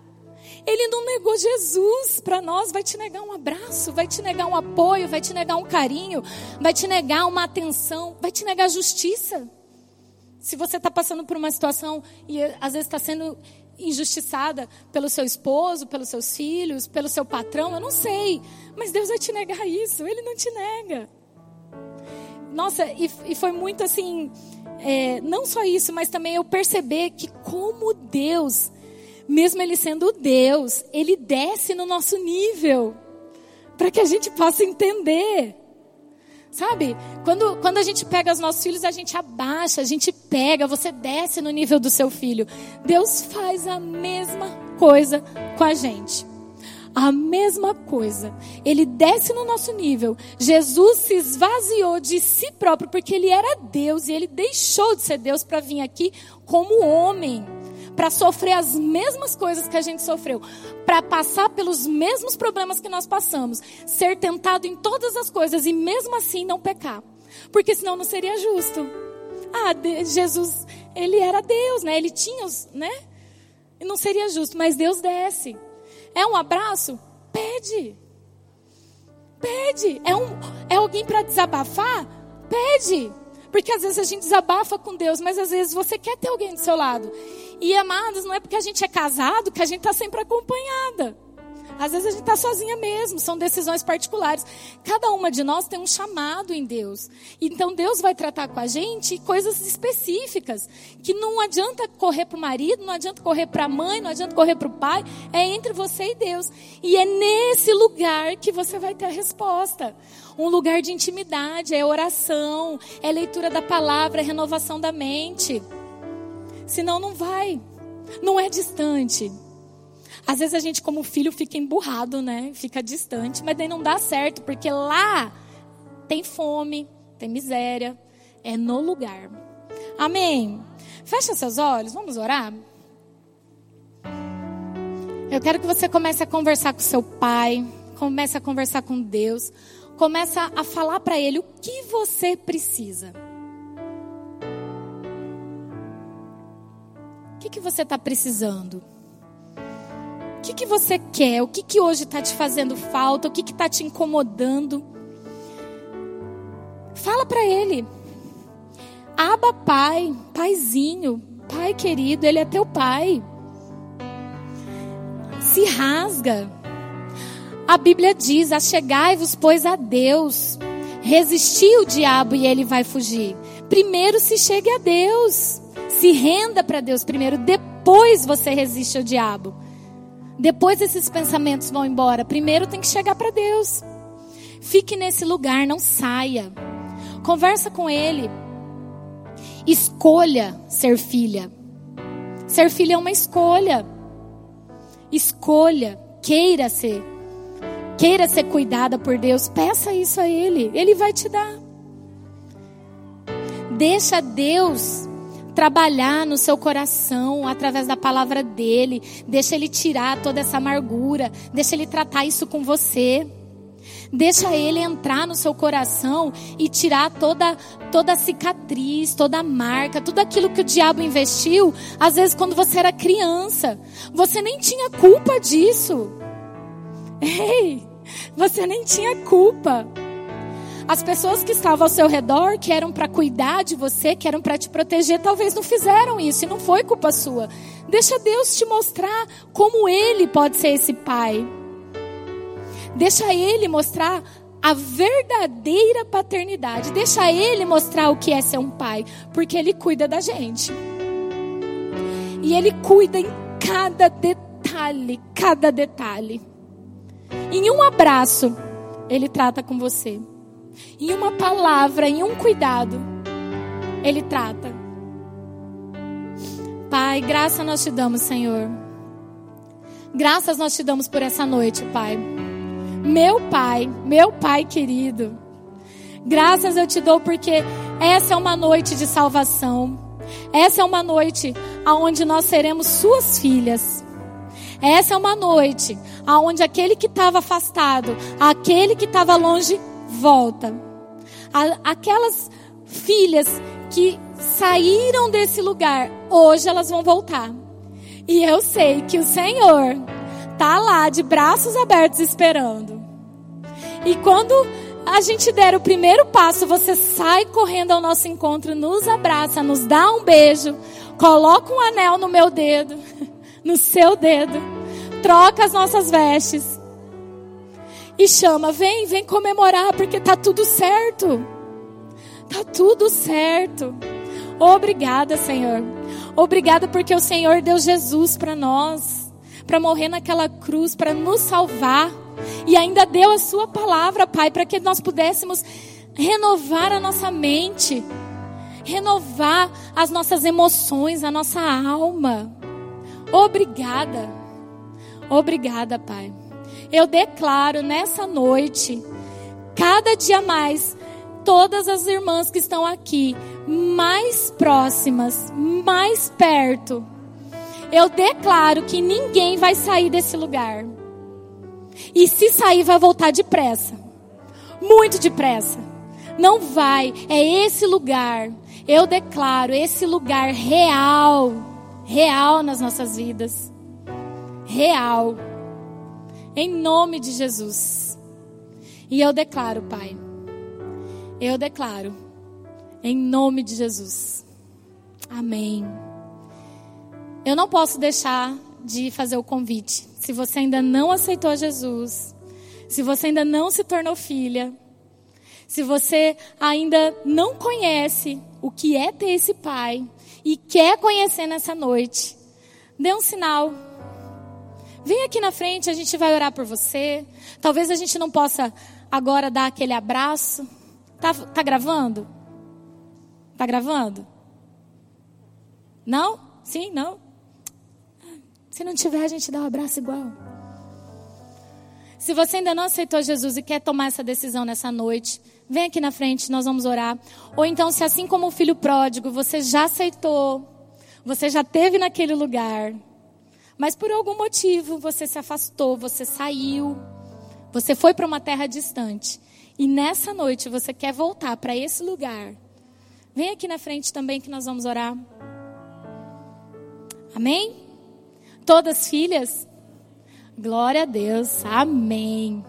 Ele não negou Jesus para nós, vai te negar um abraço, vai te negar um apoio, vai te negar um carinho, vai te negar uma atenção, vai te negar justiça. Se você está passando por uma situação e às vezes está sendo injustiçada pelo seu esposo, pelos seus filhos, pelo seu patrão, eu não sei. Mas Deus vai te negar isso, Ele não te nega. Nossa, e, e foi muito assim, é, não só isso, mas também eu perceber que como Deus, mesmo Ele sendo Deus, Ele desce no nosso nível, para que a gente possa entender. Sabe? Quando, quando a gente pega os nossos filhos, a gente abaixa, a gente pega, você desce no nível do seu filho. Deus faz a mesma coisa com a gente. A mesma coisa. Ele desce no nosso nível. Jesus se esvaziou de si próprio porque ele era Deus e ele deixou de ser Deus para vir aqui como homem para sofrer as mesmas coisas que a gente sofreu, para passar pelos mesmos problemas que nós passamos, ser tentado em todas as coisas e mesmo assim não pecar, porque senão não seria justo. Ah, Jesus, ele era Deus, né? Ele tinha os, né? E não seria justo, mas Deus desce. É um abraço? Pede. Pede. É, um, é alguém para desabafar? Pede. Porque às vezes a gente desabafa com Deus, mas às vezes você quer ter alguém do seu lado. E amados, não é porque a gente é casado que a gente está sempre acompanhada. Às vezes a gente está sozinha mesmo, são decisões particulares. Cada uma de nós tem um chamado em Deus. Então Deus vai tratar com a gente coisas específicas. Que não adianta correr para o marido, não adianta correr para a mãe, não adianta correr para o pai. É entre você e Deus. E é nesse lugar que você vai ter a resposta. Um lugar de intimidade, é oração, é leitura da palavra, é renovação da mente. Senão não vai. Não é distante. Às vezes a gente, como filho, fica emburrado, né? Fica distante, mas daí não dá certo, porque lá tem fome, tem miséria. É no lugar. Amém. Fecha seus olhos, vamos orar? Eu quero que você comece a conversar com seu pai, comece a conversar com Deus, comece a falar para ele o que você precisa. O que, que você está precisando? O que, que você quer? O que, que hoje está te fazendo falta? O que está te incomodando? Fala para ele. Aba pai, paizinho, pai querido, ele é teu pai. Se rasga. A Bíblia diz: achegai-vos, pois, a Deus. Resistir o diabo e ele vai fugir. Primeiro se chegue a Deus. Se renda para Deus primeiro, depois você resiste ao diabo. Depois esses pensamentos vão embora. Primeiro tem que chegar para Deus. Fique nesse lugar, não saia. Conversa com ele. Escolha ser filha. Ser filha é uma escolha. Escolha, queira ser. Queira ser cuidada por Deus. Peça isso a ele, ele vai te dar. Deixa Deus trabalhar no seu coração através da palavra dele. Deixa ele tirar toda essa amargura. Deixa ele tratar isso com você. Deixa ele entrar no seu coração e tirar toda toda a cicatriz, toda a marca, tudo aquilo que o diabo investiu, às vezes quando você era criança. Você nem tinha culpa disso. Ei, você nem tinha culpa. As pessoas que estavam ao seu redor, que eram para cuidar de você, que eram para te proteger, talvez não fizeram isso e não foi culpa sua. Deixa Deus te mostrar como Ele pode ser esse pai. Deixa Ele mostrar a verdadeira paternidade. Deixa Ele mostrar o que é ser um pai, porque Ele cuida da gente. E Ele cuida em cada detalhe, cada detalhe. Em um abraço, Ele trata com você. Em uma palavra, em um cuidado, Ele trata. Pai, graça nós te damos, Senhor. Graças nós te damos por essa noite, Pai. Meu Pai, meu Pai querido. Graças eu te dou porque essa é uma noite de salvação. Essa é uma noite aonde nós seremos suas filhas. Essa é uma noite aonde aquele que estava afastado, aquele que estava longe, volta. Aquelas filhas que saíram desse lugar, hoje elas vão voltar. E eu sei que o Senhor tá lá de braços abertos esperando. E quando a gente der o primeiro passo, você sai correndo ao nosso encontro, nos abraça, nos dá um beijo, coloca um anel no meu dedo, no seu dedo, troca as nossas vestes e chama, vem, vem comemorar porque tá tudo certo. Tá tudo certo. Obrigada, Senhor. Obrigada porque o Senhor deu Jesus para nós, para morrer naquela cruz, para nos salvar e ainda deu a sua palavra, Pai, para que nós pudéssemos renovar a nossa mente, renovar as nossas emoções, a nossa alma. Obrigada. Obrigada, Pai. Eu declaro nessa noite, cada dia mais, todas as irmãs que estão aqui, mais próximas, mais perto. Eu declaro que ninguém vai sair desse lugar. E se sair, vai voltar depressa. Muito depressa. Não vai. É esse lugar. Eu declaro esse lugar real. Real nas nossas vidas. Real. Em nome de Jesus. E eu declaro, Pai. Eu declaro. Em nome de Jesus. Amém. Eu não posso deixar de fazer o convite. Se você ainda não aceitou Jesus, se você ainda não se tornou filha, se você ainda não conhece o que é ter esse pai e quer conhecer nessa noite, dê um sinal. Vem aqui na frente, a gente vai orar por você. Talvez a gente não possa agora dar aquele abraço. Tá, tá gravando? Tá gravando? Não? Sim? Não? Se não tiver, a gente dá um abraço igual. Se você ainda não aceitou Jesus e quer tomar essa decisão nessa noite, vem aqui na frente, nós vamos orar. Ou então, se assim como o filho pródigo, você já aceitou, você já teve naquele lugar, mas por algum motivo você se afastou, você saiu, você foi para uma terra distante. E nessa noite você quer voltar para esse lugar. Vem aqui na frente também que nós vamos orar. Amém? Todas filhas? Glória a Deus. Amém.